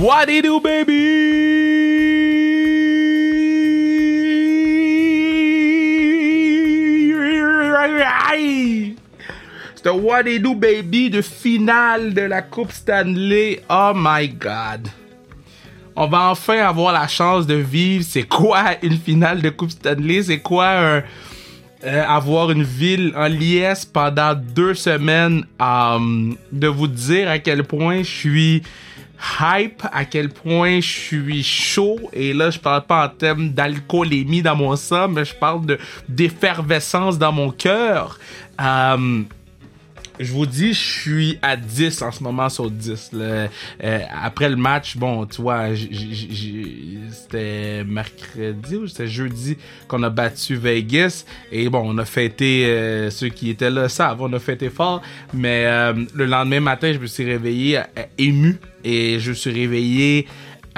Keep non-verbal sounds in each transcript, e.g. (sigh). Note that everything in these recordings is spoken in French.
What do you do, baby? C'est What do you do, baby de finale de la Coupe Stanley. Oh my god. On va enfin avoir la chance de vivre c'est quoi une finale de Coupe Stanley, c'est quoi un, euh, avoir une ville en liesse pendant deux semaines, euh, de vous dire à quel point je suis hype, à quel point je suis chaud. Et là, je parle pas en termes d'alcoolémie dans mon sang, mais je parle de d'effervescence dans mon cœur. Euh, je vous dis, je suis à 10 en ce moment sur 10. là. Euh, après le match, bon, tu vois, c'était mercredi ou c'était jeudi qu'on a battu Vegas. Et bon, on a fêté, euh, ceux qui étaient là savent, on a fêté fort. Mais le lendemain matin, je me suis réveillé ému et je suis réveillé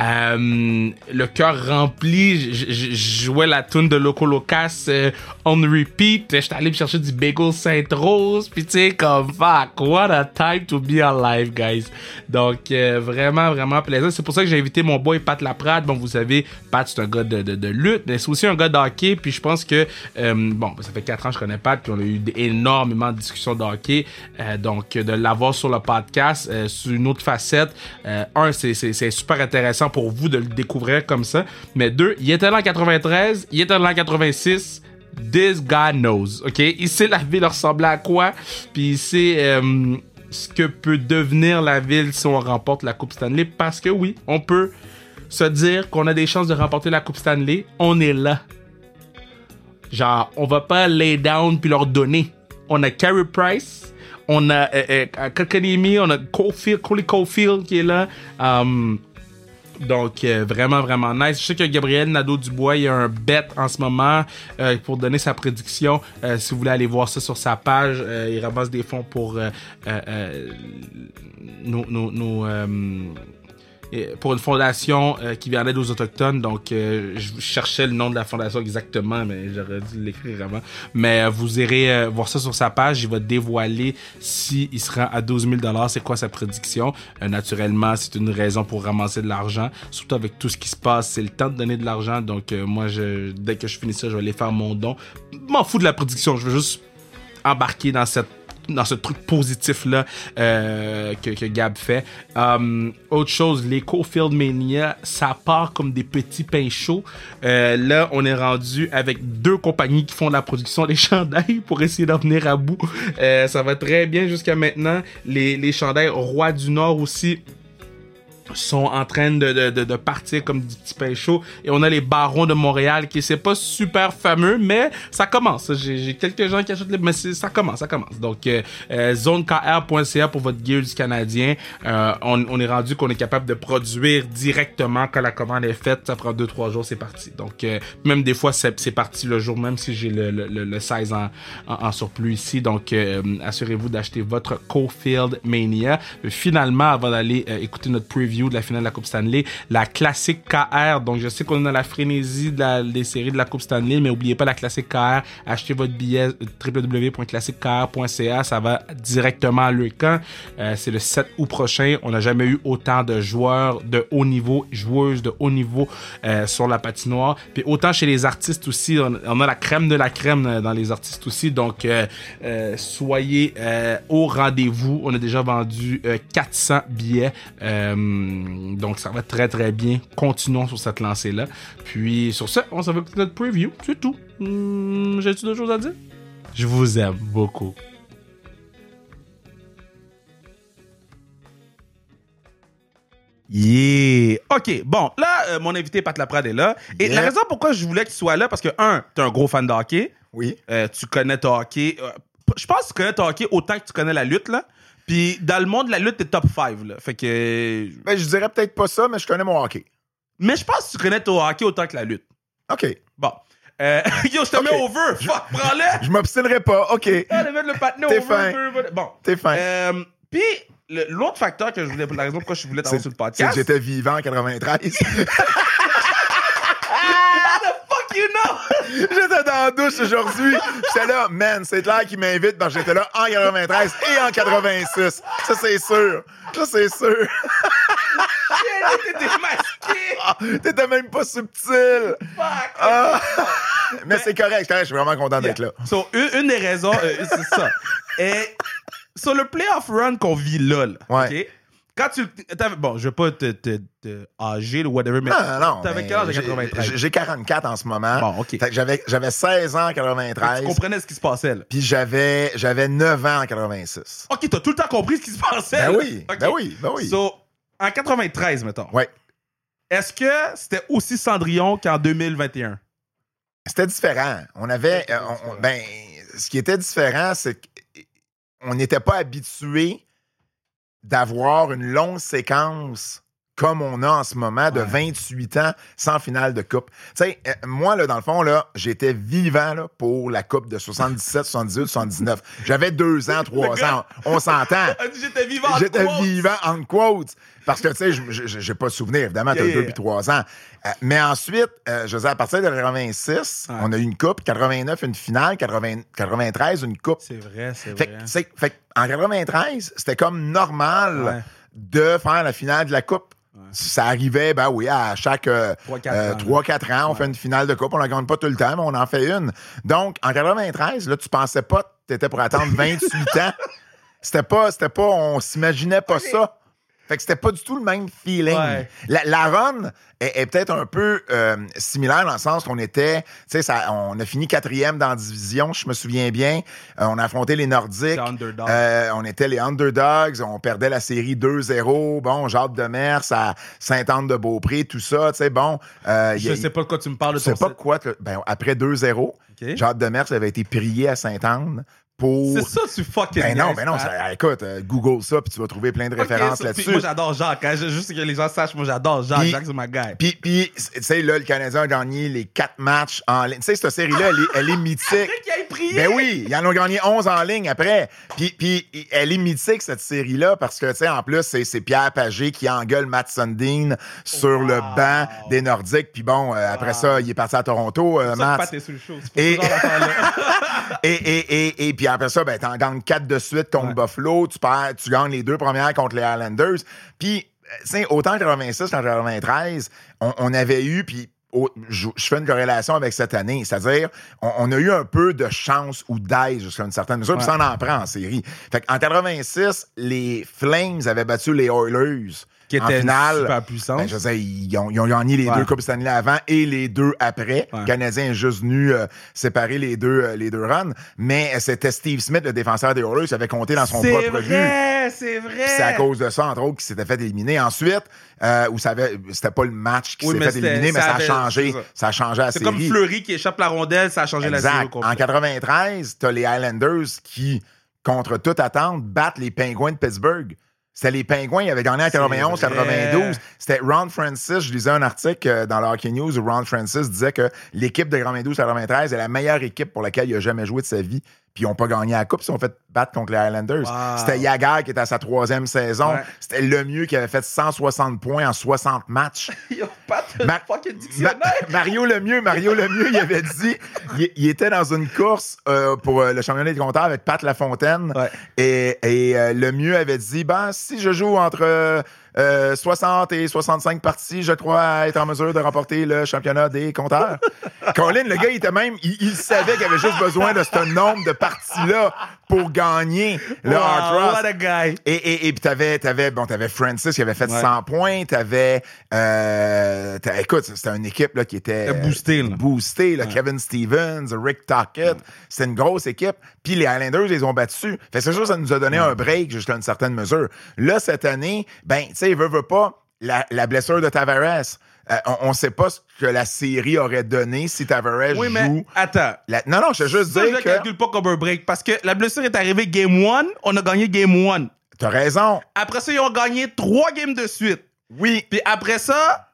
euh, le cœur rempli, je- jouais la tune de Loco Locas euh, on repeat. J'étais allé me chercher du bagel Sainte-Rose. Puis tu sais, comme fuck, what a time to be alive, guys. Donc, euh, vraiment, vraiment plaisant. C'est pour ça que j'ai invité mon boy Pat Laprade. Bon, vous savez, Pat, c'est un gars de, de, lutte, mais c'est aussi un gars de hockey. Puis je pense que, bon, ça fait 4 ans que je connais Pat, puis on a eu énormément de discussions de hockey. Donc, de l'avoir sur le podcast, sur une autre facette, un, c'est super intéressant pour vous de le découvrir comme ça. Mais deux, il était là en 93, il était là en 86. This guy knows, ok? Il sait la ville ressemblait à quoi, puis il sait euh, ce que peut devenir la ville si on remporte la Coupe Stanley. Parce que oui, on peut se dire qu'on a des chances de remporter la Coupe Stanley. On est là. Genre, on va pas lay down puis leur donner. On a Carey Price, on a euh, euh, Kotkaniemi, on a Coley Caulfield qui est là. Um, donc, euh, vraiment, vraiment nice. Je sais que Gabriel Nadeau-Dubois, il y a un bet en ce moment euh, pour donner sa prédiction. Euh, si vous voulez aller voir ça sur sa page, il ramasse des fonds pour nos... nos, nos, pour une fondation euh, qui vient d'aide aux autochtones. Donc, euh, je cherchais le nom de la fondation exactement, mais j'aurais dû l'écrire avant. Mais euh, vous irez voir ça sur sa page. Il va dévoiler si il se rend à 12 000 C'est quoi sa prédiction Naturellement, c'est une raison pour ramasser de l'argent. Surtout avec tout ce qui se passe, c'est le temps de donner de l'argent. Donc, moi, je, dès que je finis ça, je vais aller faire mon don. M'en fous de la prédiction. Je veux juste embarquer dans cette dans ce truc positif là euh, que, que Gab fait. Um, autre chose, les Cofield Mania, ça part comme des petits pains chauds. Euh, là, on est rendu avec deux compagnies qui font de la production des (laughs) chandails pour essayer d'en venir à bout. Euh, ça va très bien jusqu'à maintenant. Les, les chandails Roi du Nord aussi sont en train de, de, de, partir comme du petit pain chaud. Et on a les barons de Montréal qui c'est pas super fameux, mais ça commence. J'ai quelques gens qui achètent les, mais ça commence, ça commence. Donc, euh, euh, zonekr.ca pour votre gear du Canadien. Euh, on, on est rendu qu'on est capable de produire directement quand la commande est faite. Ça prend 2-3 jours, c'est parti. Donc, euh, même des fois, c'est parti le jour même si j'ai le, le, le, le size en, en, en surplus ici. Donc, euh, assurez-vous d'acheter votre Cofield Mania. Finalement, avant d'aller euh, écouter notre preview de la finale de la Coupe Stanley, la classique KR. Donc, je sais qu'on est dans la frénésie des séries de la Coupe Stanley, mais oubliez pas la classique KR. Achetez votre billet euh, www.classiquekr.ca. Ça va directement à camp. Euh, c'est le 7 août prochain. On n'a jamais eu autant de joueurs de haut niveau, joueuses de haut niveau euh, sur la patinoire. Puis autant chez les artistes aussi, on, a la crème de la crème dans les artistes aussi. Donc, soyez au rendez-vous. On a déjà vendu euh, 400 billets. Donc, ça va très, très bien. Continuons sur cette lancée-là. Puis, sur ce, on s'en va écouter notre preview. C'est tout. Hmm, J'ai-tu d'autres choses à dire? Je vous aime beaucoup. Yeah! OK, bon, là, euh, mon invité Pat Laprade est là. Et Yeah. la raison pourquoi je voulais que tu sois là, parce que, un, t'es un gros fan de hockey. Oui. Euh, tu connais ton hockey. Euh, je pense que tu connais ton hockey autant que tu connais la lutte, là. Puis dans le monde de la lutte, t'es top 5, là. Fait que... Ben, je dirais peut-être pas ça, mais je connais mon hockey. Mais je pense que tu connais ton hockey autant que la lutte. OK. Bon. Euh, (laughs) yo, je te mets over! Fuck, prends-le! (laughs) Je m'obstinerai pas. OK. Allez, mettre le patinet T'es fin. Bon. T'es fin. Euh, Puis, le- l'autre facteur que je voulais... La raison pourquoi je voulais t'avoir sur le c'est que podcast... j'étais vivant en 93. (laughs) You know! (laughs) j'étais dans la douche aujourd'hui. J'étais là, man, c'est clair qu'il m'invite parce que j'étais là en 93 et en 86. Ça, c'est sûr. Ça, c'est sûr. T'es démasqué! Ah, T'étais même pas subtil. Fuck! Ah. Mais c'est correct, correct, je suis vraiment content d'être là. So, une, une des raisons, euh, c'est ça. Et sur le playoff run qu'on vit là, là, Ouais. OK? Quand tu. t'avais- Bon, je veux pas te, te, te âger ou whatever, mais. Non, non. T'avais quel âge en j'ai- 93? j'ai- J'ai 44 en ce moment. Bon, OK. Fait que J'avais j'avais 16 ans en Tu 93. comprenais ce qui se passait, là. Puis j'avais j'avais 9 ans en 86. OK, t'as tout le temps compris ce qui se passait. Ben oui, ben oui, ben oui. So, en 93, mettons. Ouais. Est-ce que c'était aussi Cendrillon qu'en 2021? C'était différent. On avait. Euh, on- ben, ce qui était différent, c'est qu'on n'était pas habitué d'avoir une longue séquence comme on a en ce moment de Ouais. 28 ans sans finale de coupe. Tu sais, euh, moi, là, dans le fond, là, j'étais vivant là, pour la coupe de 77, 78, 79. J'avais deux ans, trois ans. On s'entend. (laughs) J'étais vivant. J'étais quote. vivant en quotes. Parce que, tu sais, j'ai pas de souvenir, évidemment, t'as Yeah, deux yeah. puis trois ans. Euh, mais ensuite, euh, je veux dire, à partir de 86, Ouais. on a eu une coupe, 89, une finale, 80 93, une coupe. C'est vrai, c'est vrai. fait en 93, c'était comme normal Ouais. de faire la finale de la coupe. Ça arrivait, ben oui, à chaque euh, 3-4 euh, ans. 3-4 ans, on Ouais. fait une finale de coupe. On la gagne pas tout le temps, mais on en fait une. Donc, en 93, là, tu pensais pas que tu étais pour attendre (laughs) 28 ans. C'était pas, c'était pas, on s'imaginait pas ça. Fait que c'était pas du tout le même feeling. Ouais. La, la run est, est peut-être un peu euh, similaire dans le sens qu'on était, tu sais, on a fini quatrième dans la division, je me souviens bien. Euh, on a affronté les Nordiques. Euh, on était les underdogs, on perdait la série 2-0. Bon, Jacques Demers à Sainte-Anne-de-Beaupré, tout ça, tu sais, bon. euh, je a- sais pas de quoi tu me parles de je sais pas quoi. que- Ben, après 2-0, site. OK. Jacques Demers avait été prié à Sainte-Anne pour. C'est ça, tu fucking Ben non, ben non, Pat. ça- écoute, euh, Google ça, puis tu vas trouver plein de références là-dessus. Moi, j'adore Jacques. hein. Juste que les gens sachent, moi, j'adore Jacques. Jacques, c'est ma guy. Puis, puis tu sais, là, le Canadien a gagné les quatre matchs en ligne. Tu sais, cette série-là, elle est, elle est mythique. Après. Ben oui, ils en ont gagné 11 en ligne après. Puis, puis elle est mythique, cette série-là, parce que, tu sais, en plus, c'est, Pierre Pagé qui engueule Matt Sundin sur le banc des Nordiques. Puis bon, euh, après Wow. ça, il est parti à Toronto, euh, Matt. Pat est sur le show. Et- (laughs) (laughs) Et, et, et, et puis après ça, ben, t'en gagnes 4 de suite contre Ouais. Buffalo. Tu, perds, tu gagnes les deux premières contre les Islanders. Puis, euh, autant en 86 qu'en 93, on, on avait eu, puis au- je, je fais une corrélation avec cette année. C'est-à-dire, on, on a eu un peu de chance ou d'aise jusqu'à une certaine mesure, puis ça en en prend en série. Fait qu'en 86, les Flames avaient battu les Oilers. Qui en était finale. super. Ben, je sais, ils ont, ils ont gagné les Ouais. deux Coupes Stanley avant et les deux après. Ouais. Le Canadien est juste venu euh, séparer les deux, euh, les deux runs. Mais euh, c'était Steve Smith, le défenseur des Oilers, qui avait compté dans son c'est propre but. vrai, c'est vrai. C'est à cause de ça, entre autres, qu'il s'était fait éliminer. Ensuite, euh, où ça avait, c'était pas le match qui Oui, s'est mais fait éliminer, mais ça a changé. c'est ça. Ça a changé la C'est série. comme Fleury qui échappe la rondelle, ça a changé la série au. En 93, t'as les Islanders qui, contre toute attente, battent les Pingouins de Pittsburgh. C'était les Pingouins, ils avaient gagné en 91, C'est vrai. 92. C'était Ron Francis. Je lisais un article euh, dans le Hockey News où Ron Francis disait que l'équipe de 92-93 est la meilleure équipe pour laquelle il a jamais joué de sa vie. Puis ils n'ont pas gagné la coupe, ils ont fait battre contre les Highlanders. Wow. C'était Yagar qui était à sa troisième saison. Ouais. C'était le mieux qui avait fait 160 points en 60 matchs. (laughs) Yo, Pat, Ma- fucking Ma- dictionnaire. (laughs) Mario Lemieux, Mario Lemieux, il avait dit, il, il était dans une course euh, pour euh, le championnat des compteurs avec Pat Lafontaine. Ouais. Et, et euh, Lemieux avait dit, ben, si je joue entre euh, euh, 60 et 65 parties, je crois être en mesure de remporter le championnat des compteurs. (laughs) Colin, le gars, il était même, il, il savait qu'il avait juste besoin de ce nombre de parties-là pour gagner le Wow, Hard Rock. what a guy. Et, et, et puis t'avais, t'avais, bon, t'avais Francis qui avait fait Ouais. 100 points, t'avais, euh, écoute, c'était une équipe là, qui était C'était boosté, là. boostée, là. Kevin Stevens, Rick Tockett, c'était une grosse équipe. Puis les Highlanders, ils les ont battus. Fait que c'est sûr, ça nous a donné un break jusqu'à une certaine mesure. Là, cette année, ben, tu sais, veut, veut pas, la, la blessure de Tavares. Euh, on, on sait pas ce que la série aurait donné si Tavares Oui, mais joue. attends. la- Non, non, je veux juste Ça, je dire le que calcule pas comme un break parce que la blessure est arrivée game 1, on a gagné game 1. t'as raison. Après ça, ils ont gagné trois games de suite. Oui, Puis après ça,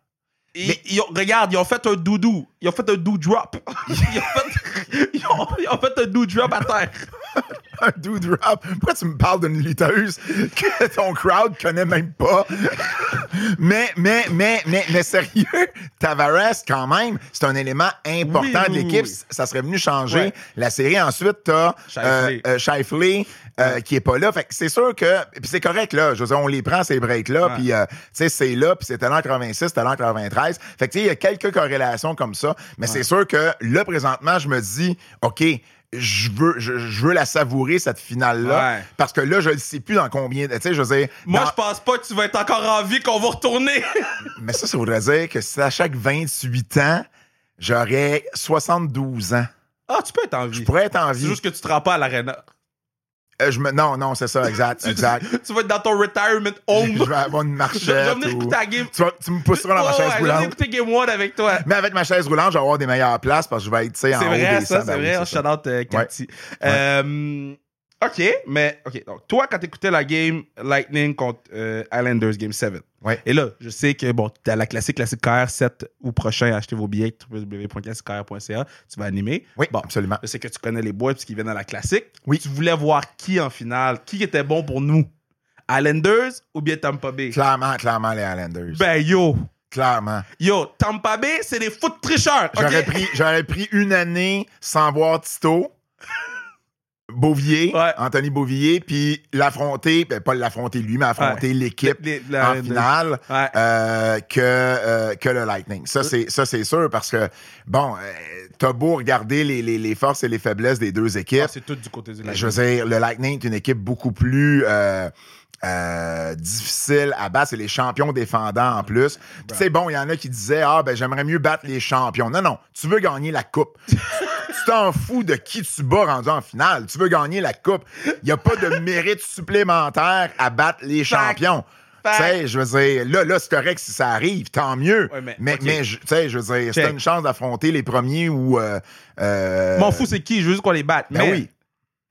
ils, Mais- ils ont- regarde, ils ont fait un doudou. Ils ont fait un do drop. (laughs) ils, ont fait, ils, ont, ils ont fait un do drop à terre. (laughs) un dude drop. Pourquoi tu me parles d'une lutteuse que ton crowd connaît même pas? (laughs) mais, mais, mais, mais, mais sérieux, Tavares, quand même, c'est un élément important Oui, de l'équipe. oui. Ça serait venu changer Ouais. la série. Ensuite, t'as Shifley. euh, euh, Shifley, euh, qui est pas là. Fait que c'est sûr que. Puis c'est correct, là. Je veux dire, on les prend, ces breaks-là. Puis, euh, tu sais, c'est là. Puis c'était l'an 86, c'était l'an 93. Fait que, tu sais, il y a quelques corrélations comme ça. Mais c'est sûr que là, présentement, je me dis, OK, je veux, je, je veux la savourer, cette finale-là. Ouais. Parce que là, je ne sais plus dans combien. Tu sais, je veux dire. Moi, dans- je pense pas que tu vas être encore en vie qu'on va retourner. (laughs) Mais ça, ça voudrait dire que si à chaque 28 ans, j'aurais 72 ans. ah, tu peux être en vie. Je pourrais être en C'est vie. juste que tu te rends pas à l'arena. Euh, je me... Non, non, c'est ça, exact. (laughs) exact. tu vas être dans ton retirement home. je vais avoir une Je vais marchette. venir ou- écouter la game. tu, vas- tu me pousseras dans ma Ouais, chaise ouais, je vais venir roulante. écouter Game One avec toi. Mais avec ma chaise roulante, je vais avoir des meilleures places parce que je vais être, tu sais, en C'est haut vrai, des ça, c'est Ben oui, vrai. c'est ça. Shout out, euh, Cathy. Euh, OK, mais OK. Donc, toi, quand t'écoutais la game Lightning contre euh, Islanders Game 7, Ouais. et là, je sais que, bon, t'as la classique Classique KR 7 ou prochain, achetez vos billets, www.classiquekr.ca, tu vas animer. Oui, Bon, absolument. je sais que tu connais les boys puisqu'ils viennent dans la classique. Oui. Tu voulais voir qui en finale? Qui était bon pour nous? Islanders ou bien Tampa Bay? Clairement, clairement, les Highlanders. Ben yo! Clairement. Yo, Tampa Bay, c'est des foot tricheurs. ok? J'aurais pris, j'aurais pris une année sans voir Tito. (laughs) Beauvillier, Ouais. Anthony Beauvillier, puis l'affronter, ben, pas l'affronter lui, mais affronter l'équipe en finale Ouais. euh, que, euh, que le Lightning. Ça, c'est, ça, c'est sûr, parce que, bon, euh, t'as beau regarder les, les, les forces et les faiblesses des deux équipes. Ah, c'est tout du côté du Lightning. Je veux dire, le Lightning est une équipe beaucoup plus euh, difficile à battre. C'est les champions défendants en plus. Puis, tu sais, bon, il y en a qui disaient Ah, ben, j'aimerais mieux battre les champions. Non, non, tu veux gagner la coupe. (laughs) tu t'en fous de qui tu bats rendu en finale. Tu veux gagner la coupe. Il n'y a pas de (laughs) mérite supplémentaire à battre les champions. Tu sais, je veux dire, là, là c'est correct si ça arrive, tant mieux. Ouais, mais- mais, tu sais, je veux dire, t'as une chance d'affronter les premiers ou. Euh, euh, M'en fous, c'est qui? Je veux juste qu'on les batte. Ben Mais oui.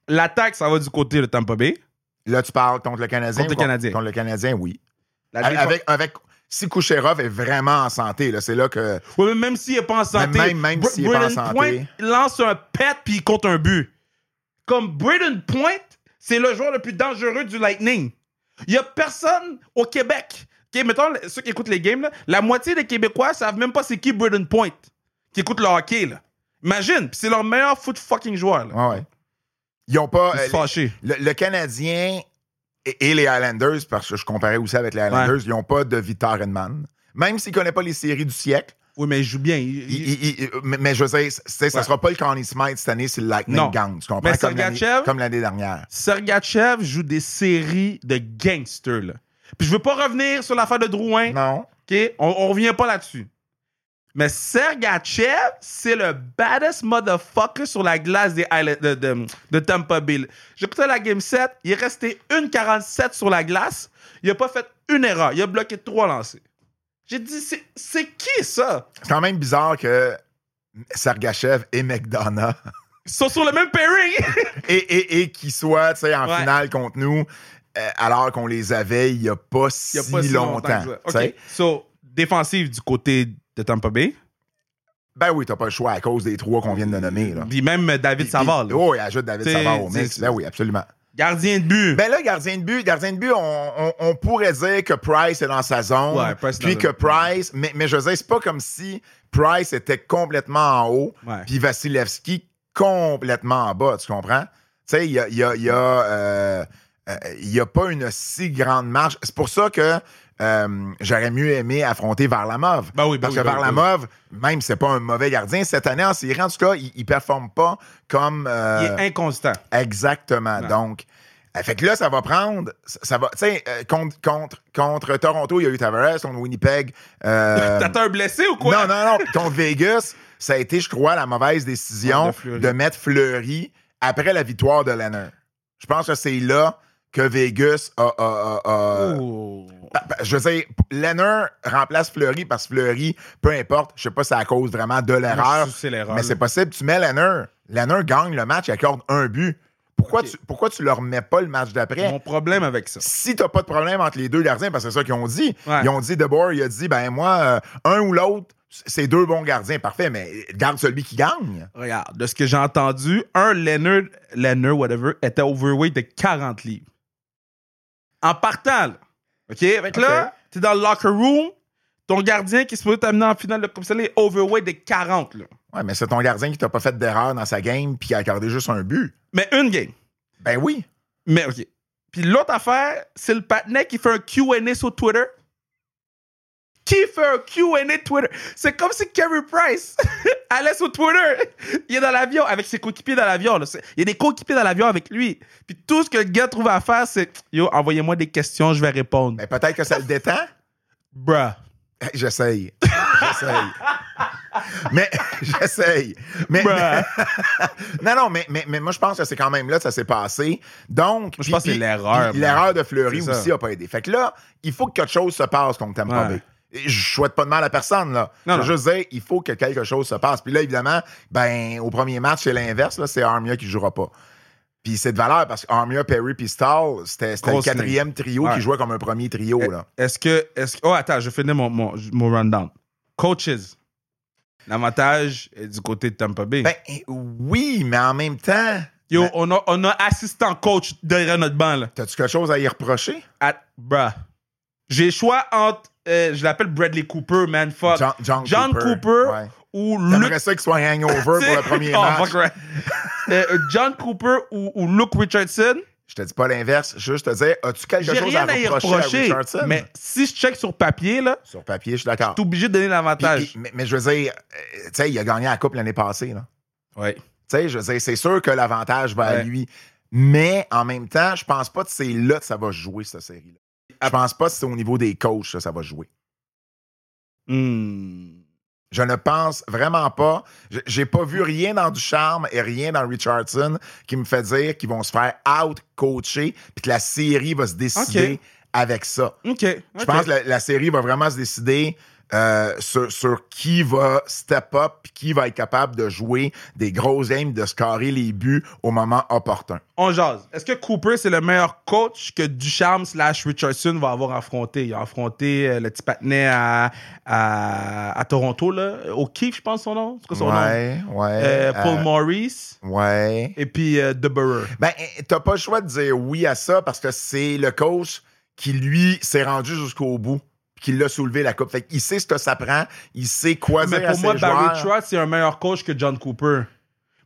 l'attaque, ça va du côté de Tampa Bay. Là, tu parles contre le Canadien. Contre le Canadien. Contre le Canadien, oui. Avec, avec, si Kucherov est vraiment en santé, là, c'est là que. Ouais, mais même s'il est pas en santé. même- même Br- s'il est pas en santé. Point lance un pet puis il compte un but. Comme Braden Point, c'est le joueur le plus dangereux du Lightning. Il y a personne au Québec. OK, mettons, ceux qui écoutent les games, là, la moitié des Québécois savent même pas c'est qui Braden Point qui écoute le hockey. Là. Imagine, c'est leur meilleur foot fucking joueur. Là. Ouais, ouais. Ils ont pas. Ils euh, le, le Canadien et, et les Highlanders, parce que je comparais aussi avec les Highlanders, ils n'ont pas de Victor Edman. Même s'ils ne connaissent pas les séries du siècle. Oui, mais il joue bien. Il- il- il- il- il- mais, mais je veux dire, c'est- ça ne sera pas le Connie Smythe cette année si le Lightning Non. gagne. Tu comprends? Mais Comme l'année- Sergachev- comme l'année dernière. Sergachev joue des séries de gangsters. Là. Puis je veux pas revenir sur l'affaire de Drouin. Non. OK? On, on revient pas là-dessus. Mais Sergachev, c'est le baddest motherfucker sur la glace des de, de, de Tampa Bay. J'écoutais la game 7, il est resté 1,47 sur la glace. Il a pas fait une erreur. Il a bloqué trois lancers. J'ai dit, c'est- c'est qui ça? C'est quand même bizarre que Sergachev et McDonough Ils sont sur le même pairing. (laughs) et, et, et qu'ils soient tu sais, en Ouais. finale contre nous euh, alors qu'on les avait il n'y a pas si, Il y a pas si longtemps. longtemps. OK. So, défensive du côté de Tampa Bay? Ben oui, t'as pas le choix à cause des trois qu'on vient de nommer. Là. Puis même David Puis- Savard. là. Oh, il ajoute David Savard au mix. Ben oui, absolument. Gardien de but. Ben là, gardien de but, gardien de but, on, on- on pourrait dire que Price est dans sa zone. Ouais, Price puis que Price, mais, mais je veux dire, c'est pas comme si Price était complètement en haut, Ouais. puis Vasilevski complètement en bas, tu comprends? Tu sais, il y a, il y a, y a, euh, euh, y a pas une si grande marge. C'est pour ça que euh, j'aurais mieux aimé affronter Varlamov. Ben oui, ben Parce oui, que ben oui, ben oui. Varlamov, même si c'est pas un mauvais gardien, cette année en série, en tout cas, il, il performe pas comme. euh, Il est inconstant. Exactement. Donc, euh, fait que là, ça va prendre. Ça, va. Tu sais, euh, contre, contre, contre Toronto, il y a eu Tavares, contre Winnipeg. euh, (laughs) T'as un blessé ou quoi? non, non, non. Contre Vegas, ça a été, je crois, la mauvaise décision de mettre Fleury après la victoire de Leonard. Je pense que c'est là que Vegas a. a- Je veux dire, Leonard remplace Fleury parce que Fleury, peu importe, je sais pas si c'est à cause vraiment de l'erreur, mais c'est possible. Tu mets Leonard, Leonard gagne le match, il accorde un but. pourquoi, tu, pourquoi tu leur mets pas le match d'après? Mon problème avec ça. Si t'as pas de problème entre les deux gardiens, parce que c'est ça qu'ils ont dit. Ouais. Ils ont dit, DeBoer, il a dit, ben moi, euh, un ou l'autre, c'est deux bons gardiens. Parfait, mais garde celui qui gagne. Regarde, de ce que j'ai entendu, un Leonard, Leonard, whatever, était overweight de 40 livres. En partant, là. OK? Fait que là, t'es dans le locker room, ton gardien qui est supposé t'amener en finale de Coupe Stanley est overweight de 40, là. Ouais, mais c'est ton gardien qui t'a pas fait d'erreur dans sa game puis qui a accordé juste un but. Mais une game. Ben oui. Mais OK. Puis l'autre affaire, c'est le patinet qui fait un Q&A sur Twitter. Qui fait un Q&A Twitter? C'est comme si Kerry Price (laughs) allait sur Twitter. Il est dans l'avion avec ses coéquipiers dans l'avion. Il y a des coéquipiers dans l'avion avec lui. Puis tout ce que le gars trouve à faire, c'est Yo, envoyez-moi des questions, je vais répondre. Ben peut-être que ça le détend. Bruh. J'essaye. J'essaye. mais (laughs) j'essaye. Mais, (laughs) non, non, mais, mais, mais moi, je pense que c'est quand même là que ça s'est passé. Donc. je pense que c'est l'erreur. L'erreur de Fleury aussi ça. a pas aidé. Fait que là, il faut que quelque chose se passe contre Tampa Ouais. Bay. Je souhaite pas de mal à personne, là. Non, je veux dire, il faut que quelque chose se passe. Puis là, évidemment, ben, au premier match, c'est l'inverse, c'est Armia qui jouera pas. Puis c'est de valeur parce qu'Armia, Perry puis Stahl, c'était le quatrième trio Ouais. qui jouait comme un premier trio, là. Est-ce que, que- Oh, attends, je finis mon, mon, mon rundown. Coaches. L'avantage est du côté de Tampa Bay. Ben oui, mais en même temps, Yo, ben- on, a, on a assistant coach derrière notre banc, là. t'as-tu quelque chose à y reprocher? At, bruh. J'ai le choix entre, euh, je l'appelle Bradley Cooper, man, fuck. John, John, John Cooper, Ouais. ou Luke. Ça qu'il soit un hangover pour le (laughs) premier Oh, match? fuck right. (laughs) Euh, euh, John Cooper ou, ou Luke Richardson? Je te dis pas l'inverse, juste te dire, as-tu quelque chose à rien à y reprocher, à reprocher. Richardson? Mais si je check sur papier, là, Sur papier, je suis d'accord. t'es obligé de donner l'avantage. mais, mais je veux dire, euh, tu sais, il a gagné la Coupe l'année passée, là. Ouais. Tu sais, je veux dire, c'est sûr que l'avantage va à lui. Mais en même temps, je pense pas que c'est là que ça va jouer, cette série-là. Je pense pas que c'est au niveau des coachs que ça va jouer. Hmm. Je ne pense vraiment pas. Je- J'ai pas vu rien dans du charme et rien dans Richardson qui me fait dire qu'ils vont se faire out-coacher puis que la série va se décider avec ça. Je pense que la, la série va vraiment se décider euh, sur, sur qui va step up qui va être capable de jouer des grosses games, de scorer les buts au moment opportun. On jase. Est-ce que Cooper, c'est le meilleur coach que Ducharme slash Richardson va avoir affronté? Il a affronté euh, le petit patinet à, à, à Toronto, là. Au Keith, je pense son nom. C'est quoi son nom? ouais. Euh, Paul euh, Maurice ouais. et puis euh, DeBurrer. Ben, t'as pas le choix de dire oui à ça parce que c'est le coach qui, lui, s'est rendu jusqu'au bout puis qui l'a soulevé la coupe. Fait qu'il sait ce que ça prend, il sait quoi Mais dire à pour moi, ses Barry joueurs. Trotz, c'est un meilleur coach que John Cooper.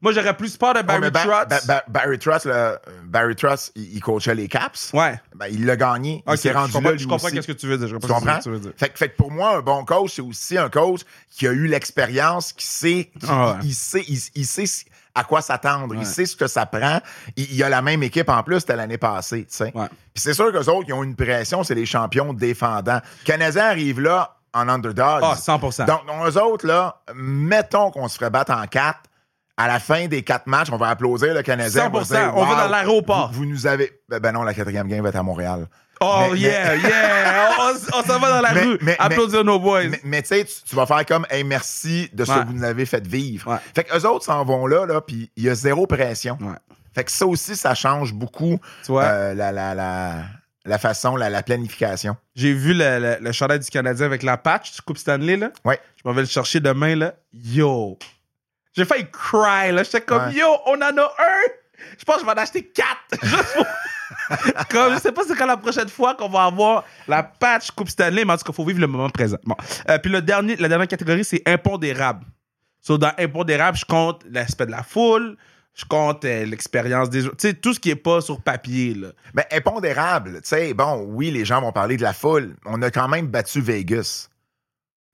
Moi, j'aurais plus peur de Ouais, Barry mais Ba- Trotz. Ba- Ba- Barry Trotz, là, Barry Trotz, il, il coachait les Caps. ouais. Ben, il l'a gagné. Ok, il s'est rendu je comprends, là, lui je comprends aussi. qu'est-ce que tu veux dire. Je Tu comprends? ce que tu veux dire. Fait, que- fait que pour moi, un bon coach, c'est aussi un coach qui a eu l'expérience, qui sait, qui- Ah ouais. il, sait, il, il sait à quoi s'attendre, Ouais. il sait ce que ça prend. Il, il a la même équipe en plus, c'était l'année passée. Ouais. Puis c'est sûr qu'eux autres, ils ont une pression, c'est les champions défendants. Canadien arrive là en underdog. Ah, 100%. Donc, eux autres, là, mettons qu'on se ferait battre en quatre. À la fin des quatre matchs, on va applaudir le Canadien. 100%, dire, on va dans l'aéroport. Vous, vous nous avez. Ben, ben non, la quatrième game va être à Montréal. Oh, mais- yeah, yeah. (laughs) On, s'en va dans la Mais- rue. mais- Applaudir nos boys. Mais, tu sais, tu tu vas faire comme, hey, merci de ce Ouais. que vous nous avez fait vivre. Ouais. Fait que eux autres s'en vont là, là, puis il y a zéro pression. Ouais. Fait que ça aussi, ça change beaucoup Tu vois? euh, la, la, la, la façon, la, la planification. J'ai vu le, le, le chandail du Canadien avec la patch du Coupe Stanley, là. Ouais. Je m'en vais le chercher demain, là. Yo. J'ai failli cry, là. J'étais comme, Ouais. yo, on en a un. Je pense que je vais en acheter quatre. (laughs) Juste pour... comme, je sais pas c'est quand la prochaine fois qu'on va avoir la patch Coupe Stanley, mais en tout cas, il faut vivre le moment présent. Bon. Euh, puis le dernier, la dernière catégorie, c'est impondérable. So, dans impondérable, je compte l'aspect de la foule, je compte euh, l'expérience des joueurs. Tu sais, tout ce qui est pas sur papier, là. Mais impondérable, tu sais, bon, oui, les gens vont parler de la foule. On a quand même battu Vegas.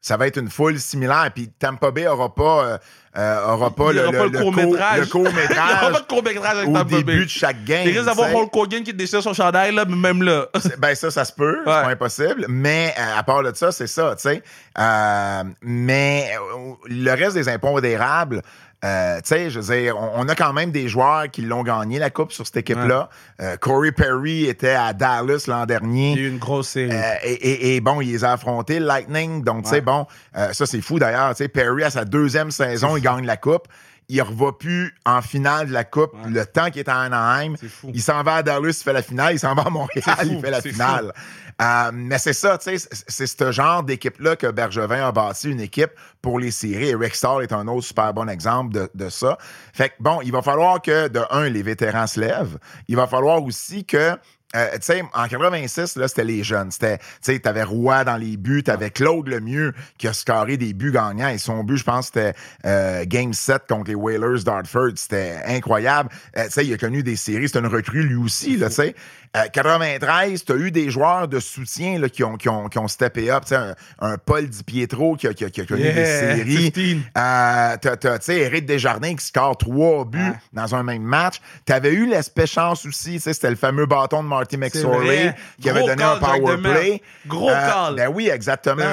Ça va être une foule similaire. Puis Tampa Bay aura pas, euh, euh, aura pas Il le, aura pas le le court-métrage. le (laughs) Il y aura court-métrage pas de court-métrage avec au Tampa Bay. début de chaque game. Il risque d'avoir. Hulk Hogan qui déchire son chandail, là, même là. Ben ça, ça se peut, c'est pas impossible. Mais euh, à part de ça, c'est ça, tu sais. Euh, mais euh, le reste des impondérables, euh, tu sais, je veux dire, on, on a quand même des joueurs qui l'ont gagné la coupe sur cette équipe-là. Euh, Corey Perry était à Dallas l'an Il y a dernier. eu une grosse série. Euh, et, et- et bon, il les a affrontés, le Lightning. Donc, tu sais, Ouais. bon, ça, c'est fou d'ailleurs. Tu sais, Perry, à sa deuxième saison, il (laughs) gagne la coupe. Il revoit plus en finale de la Coupe Ouais. le temps qu'il est à Anaheim. Il s'en va à Dallas, il fait la finale. Il s'en va à Montréal, fou, il fait la finale. Euh, mais c'est ça, tu sais, c'est- ce genre d'équipe-là que Bergevin a bâti, une équipe pour les séries. Et Rick est un autre super bon exemple de, de ça. Fait que, bon, il va falloir que, de un, les vétérans se lèvent. Il va falloir aussi que euh, tu sais, en 86, là, c'était les jeunes. C'était, tu sais, t'avais Roy dans les buts, t'avais Claude Lemieux qui a scoré des buts gagnants. Et son but, je pense, c'était euh, Game 7 contre les Whalers d'Hartford. C'était incroyable. Euh, tu sais, il a connu des séries. C'est une recrue, lui aussi, là, tu sais. Euh, 93, t'as eu des joueurs de soutien là, qui, ont, qui, ont, qui ont steppé up. Tu sais, un, un Paul Di Pietro qui a, qui a- qui a connu des séries. 15. T'as, t'as, tu sais, Eric Desjardins qui score trois buts dans un même match. T'avais eu l'aspect chance aussi, tu sais, c'était le fameux bâton de Marty McSorley vrai. qui avait donné un power play. Gros Euh, call. Ben oui, exactement.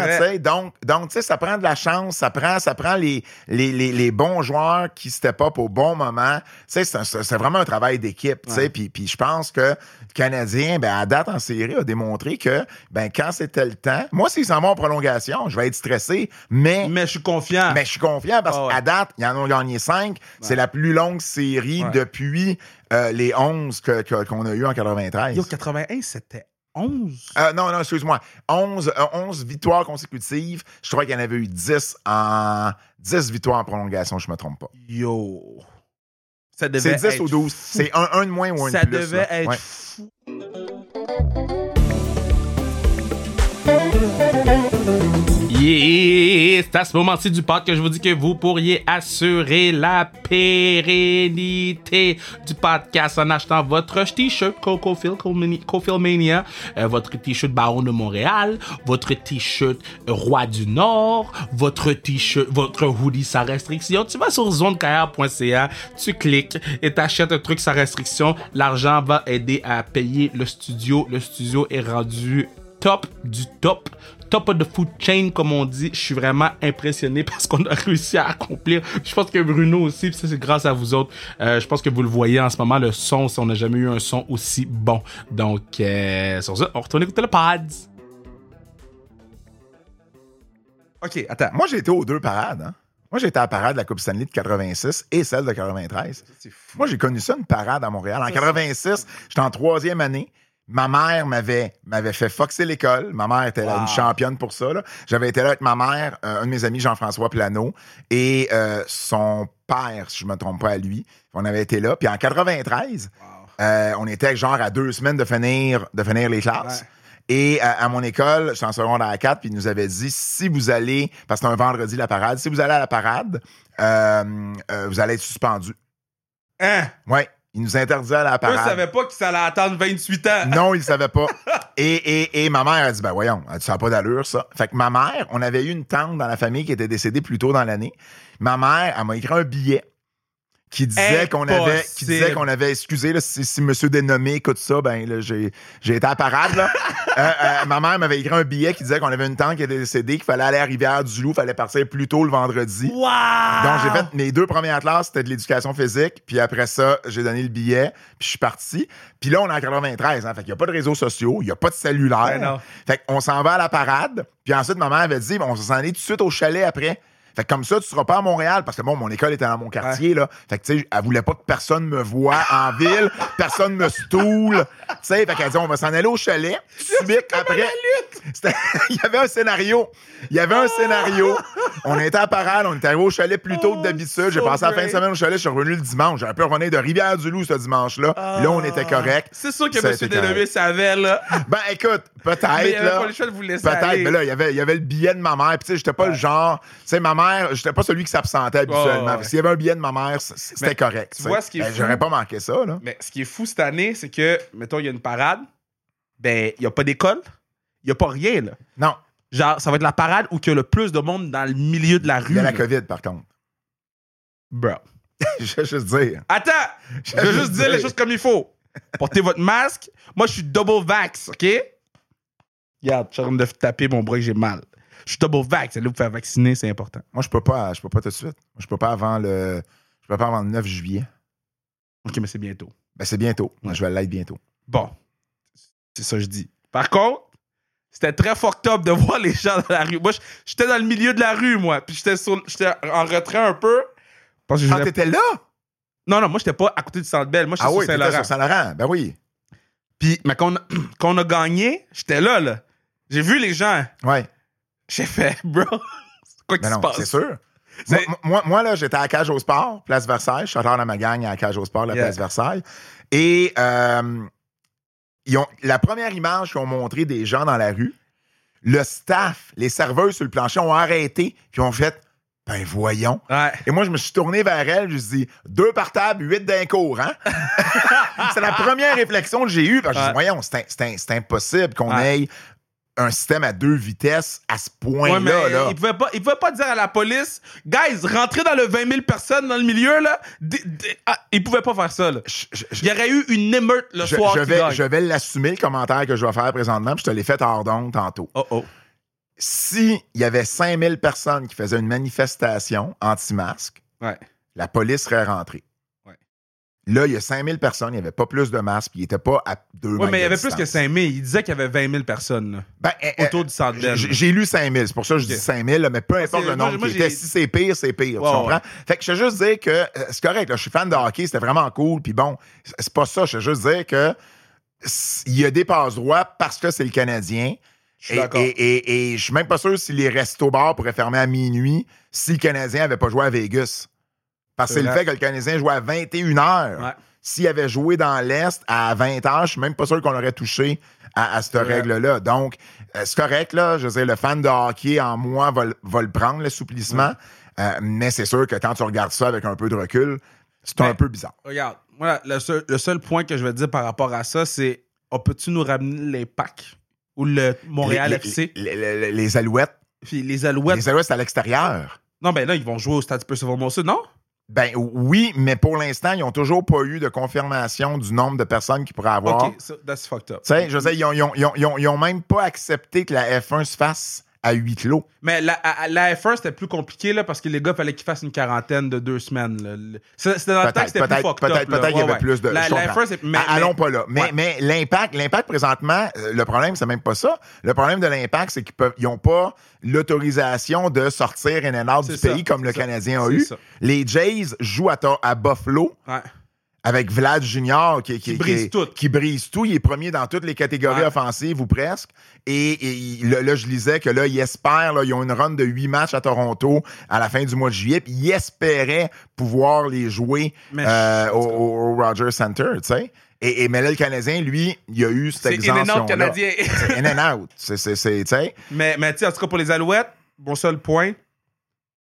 Donc, donc tu sais, ça prend de la chance, ça prend, ça prend les, les, les, les bons joueurs qui step up au bon moment. Tu sais, c'est, vraiment un travail d'équipe. Ouais. Puis, puis je pense que le Canadien, ben, à date en série, a démontré que ben, quand c'était le temps, moi, s'ils s'en vont en prolongation, je vais être stressé, mais Mais je suis confiant. mais je suis confiant parce Ah ouais. qu'à date, ils en ont gagné cinq. C'est la plus longue série depuis euh, les 11 que- que- qu'on a eu en 93. Yo, 81, c'était 11. Euh, non, non, excuse-moi. 11, euh, 11 victoires consécutives. Je crois qu'il y en avait eu 10 en 10 victoires en prolongation, je me trompe pas. Yo. Ça C'est 10 être ou 12. fou. C'est un, un de moins ou un Ça de plus. devait là. être Ouais. fou. C'est à ce moment-ci du pod que je vous dis que vous pourriez assurer la pérennité du podcast en achetant votre t-shirt Cofield Mania, euh, votre t-shirt Baron de Montréal, votre t-shirt Roi du Nord, votre t-shirt, votre hoodie sans restriction. Tu vas sur zonekr.ca, tu cliques et t'achètes un truc sans restriction. L'argent va aider à payer le studio. Le studio est rendu top du top. Top of the food chain, comme on dit. Je suis vraiment impressionné (laughs) parce qu'on a réussi à accomplir. Je pense que Bruno aussi, puis ça c'est grâce à vous autres. Euh, je pense que vous le voyez en ce moment, le son, on n'a jamais eu un son aussi bon. Donc, euh, sur ça, on retourne écouter le pod. OK, attends. Moi, j'ai été aux deux parades. Hein. Moi, j'ai été à la parade de la Coupe Stanley de 86 et celle de 93. C'est fou. Moi, j'ai connu ça, une parade à Montréal. En 86, j'étais en troisième année. Ma mère m'avait, m'avait fait foxer l'école. Ma mère était là, une championne pour ça. J'avais été là avec ma mère, euh, un de mes amis, Jean-François Plano, et euh, son père, si je me trompe pas à lui. On avait été là. Puis en 93, Wow. euh, on était genre à deux semaines de finir, de finir les classes. Ouais. Et à, à mon école, je suis en secondaire à 4, puis ils nous avait dit si vous allez, parce que c'était un vendredi la parade, si vous allez à la parade, vous allez être suspendu. Hein? Ouais, ils nous interdisaient à la Eux parade. savaient pas qu'ils allaient attendre 28 ans. Non, ils ne (laughs) savaient pas. Et, et, et ma mère a dit, ben voyons, ça n'a pas d'allure, ça. Fait que ma mère, on avait eu une tante dans la famille qui était décédée plus tôt dans l'année. Ma mère, elle m'a écrit un billet qui disait qu'on avait, qui disait qu'on avait, excusez, là, si, si monsieur dénommé écoute ça, ben là, j'ai, j'ai été à la parade, là. (laughs) Euh, euh, ma mère m'avait écrit un billet qui disait qu'on avait une tante qui était décédée, qu'il fallait aller à Rivière-du-Loup, fallait partir plus tôt le vendredi. Wow! Donc, j'ai fait mes deux premières classes, c'était de l'éducation physique. Puis après ça, j'ai donné le billet, puis je suis parti. Puis là, on est en 93, hein, fait qu'il n'y a pas de réseaux sociaux, il n'y a pas de cellulaire. Fait qu'on s'en va à la parade. Puis ensuite, ma mère avait dit, on s'en est tout de suite au chalet après. Fait que comme ça, tu seras pas à Montréal, parce que bon, mon école était dans mon quartier, là. Fait que, tu sais, elle voulait pas que personne me voie en ville, personne me stoule. Tu sais, fait qu'elle dit, on va s'en aller au chalet. Suite, après. (laughs) Il y avait un scénario. Il y avait un scénario. On était à parade, on était arrivé au chalet plus tôt que d'habitude. J'ai passé la fin de semaine au chalet, je suis revenu le dimanche. J'aurais pu revenir de Rivière-du-Loup ce dimanche-là. Là, on était correct. C'est sûr que M. correct. savait, là. Ben, écoute, peut-être. Mais il avait là. pas le choix de vous laisser Peut-être, mais là, il y avait, il y avait le billet de ma mère. Puis, tu sais, j'étais pas le genre. Tu sais, ma mère, j'étais pas celui qui s'absentait habituellement. Ouais. S'il y avait un billet de ma mère, c'était correct. tu vois ce qui est Ben? J'aurais pas manqué ça, là. Mais ce qui est fou cette année, c'est que, mettons, il y a une parade, ben, il n'y a pas d'école, il n'y a pas rien, là. Non, Genre, ça va être la parade où il y a le plus de monde dans le milieu de la rue. il y a la. COVID, par contre. Bro. (laughs) Je vais juste dire. Attends! Je veux juste dire les choses comme il faut. Portez votre masque. Moi, je suis double vax, OK? Regarde, je suis en train de taper mon bras que j'ai mal. Je suis double vax. Allez vous faire vacciner, c'est important. Moi, je peux pas, je peux pas tout de suite. Moi, je peux pas avant le, je peux pas avant le 9 juillet. OK, mais c'est bientôt. Ben, c'est bientôt. Ouais. Je vais l'être bientôt. Bon. C'est ça que je dis. Par contre, c'était très fucked up de (laughs) voir les gens dans la rue. Moi, j'étais dans le milieu de la rue, moi. Puis j'étais sur- j'étais en retrait un peu. Parce que je Quand voulais- t'étais là? Non, non, moi, j'étais pas à côté du Centre Bell. Moi, j'étais Ah oui, sur Saint-Laurent. sur Saint-Laurent. Ben oui. Puis, mais quand on, a, (clears throat) quand on a gagné, j'étais là, là. J'ai vu les gens. Ouais. J'ai fait, (laughs) bro, c'est quoi qui se passe? c'est sûr. Moi, moi, moi, là, j'étais à la cage au sport, place Versailles. Je suis dans ma gang à la cage au sport, la Yeah. place Versailles. Et euh, ils ont, la première image qu'ils ont montré des gens dans la rue, le staff, les serveurs sur le plancher ont arrêté puis ont fait Ben voyons. Ouais. Et moi, je me suis tourné vers elle, je me suis dit deux par table, huit d'un cours, hein? (laughs) c'est la première réflexion que j'ai eue, parce que je me suis dit, voyons, c'est, impossible qu'on Ouais. ait un système à deux vitesses à ce point-là. là. il pouvait pas, il pouvait pas dire à la police, guys, rentrez dans le 20 000 personnes dans le milieu, là. D- ah, il pouvait pas faire ça, là. Je- je- je- Il y aurait eu une émeute le je, soir je vais, gagne. je vais l'assumer, le commentaire que je vais faire présentement, puis je te l'ai fait hors d'onde tantôt. Oh, oh. Si il y avait 5000 personnes qui faisaient une manifestation anti-masque, Ouais. la police serait rentrée. Là, il y a 5000 personnes, il n'y avait pas plus de masques, puis il n'était pas à deux Ouais, mais il y avait plus que distance. 5 000. Il disait qu'il y avait 20 000 personnes, là, Ben, euh, autour du Centre Bell. J'ai lu 5000, c'est pour ça que je dis Ok. 5000, là, mais peu importe le nombre moi, qui était. j'ai- Si c'est pire, c'est pire. Tu comprends? ouais. Fait que je veux juste dire que euh, c'est correct, là, je suis fan de hockey, c'était vraiment cool, puis bon, c'est pas ça. Je veux juste dire que il y a des passes droits parce que c'est le Canadien. Je suis Et, et, et- et je suis même pas sûr si les restos-bars pourraient fermer à minuit si le Canadien avait pas joué à Vegas. Parce que C'est le fait que le Canadien jouait à 21h. Ouais. S'il avait joué dans l'Est à 20h, je suis même pas sûr qu'on aurait touché à, à cette règle-là. Donc, euh, c'est correct, là. Je veux dire, le fan de hockey en moi va, le- va le prendre, l'assouplissement. Euh, mais c'est sûr que quand tu regardes ça avec un peu de recul, c'est un peu bizarre. Regarde, le seul, le seul point que je vais dire par rapport à ça, c'est on peut-tu nous ramener les packs ou le Montréal les, FC Les, les- les- les Alouettes. puis les Alouettes Les Alouettes, c'est à l'extérieur. Non, ben là, ils vont jouer au Stade Percival Molson, non? Ben oui, mais pour l'instant, ils n'ont toujours pas eu de confirmation du nombre de personnes qui pourraient avoir. Ok, so that's fucked up. Tu sais, je veux dire, ils ont, ils ont- ils ont- ils ont- ils ont même pas accepté que la F1 se fasse à huis clos. Mais la, à- à- la F1, c'était plus compliqué là, parce que les gars, fallait qu'ils fassent une quarantaine de deux semaines. C'était dans le temps que Peut-être, c'était plus fucked peut-être, qu'il y avait ouais. plus de. La, je la comprends. F1, c'est. mais- Allons mais- pas là. Mais, Ouais. mais l'impact, l'impact présentement, euh, le problème, c'est même pas ça. Le problème de l'impact, c'est qu'ils peuvent, ils ont pas l'autorisation de sortir in and out du ça, pays comme le ça, Canadien a eu. ça. Les Jays jouent à, à Buffalo Ouais. Avec Vlad Junior qui, Qui brise qui- tout. qui brise tout. Il est premier dans toutes les catégories Ouais. offensives ou presque. Et, et il- là, là, je lisais que là, ils espèrent, là, ils ont une run de huit matchs à Toronto à la fin du mois de juillet. Puis ils espéraient pouvoir les jouer euh, au, Rogers Center, tu sais. Et, et mais là, le Canadien, lui, il a eu cette C'est in exemption and out canadien. (laughs) C'est in and out. C'est, mais, mais tu sais, en tout cas, pour les Alouettes, mon seul point,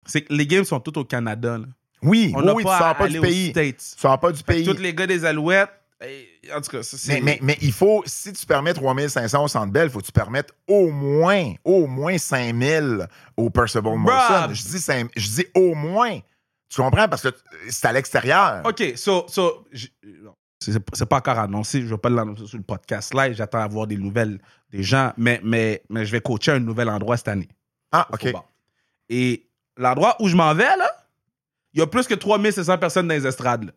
c'est que les games sont tous au Canada. là. Oui, On oui, oui, tu pas sors pas du pays. States. Tu sors pas du Fait pays. tous les gars des Alouettes, eh, en tout cas, ça, c'est. Mais, mais, mais il faut, si tu permets 3500 au Centre Bell, il faut que tu permettes au moins, au moins 5000 au Percival Molson. Je dis, cinq- je dis au moins. Tu comprends? Parce que c'est à l'extérieur. OK, so, so c'est c'est pas encore annoncé. Je vais pas l'annoncer sur le podcast live. J'attends à voir des nouvelles des gens, mais, mais, mais je vais coacher à un nouvel endroit cette année. Ah, OK. football. Et l'endroit où je m'en vais, là, il y a plus que 3700 personnes dans les estrades. Là.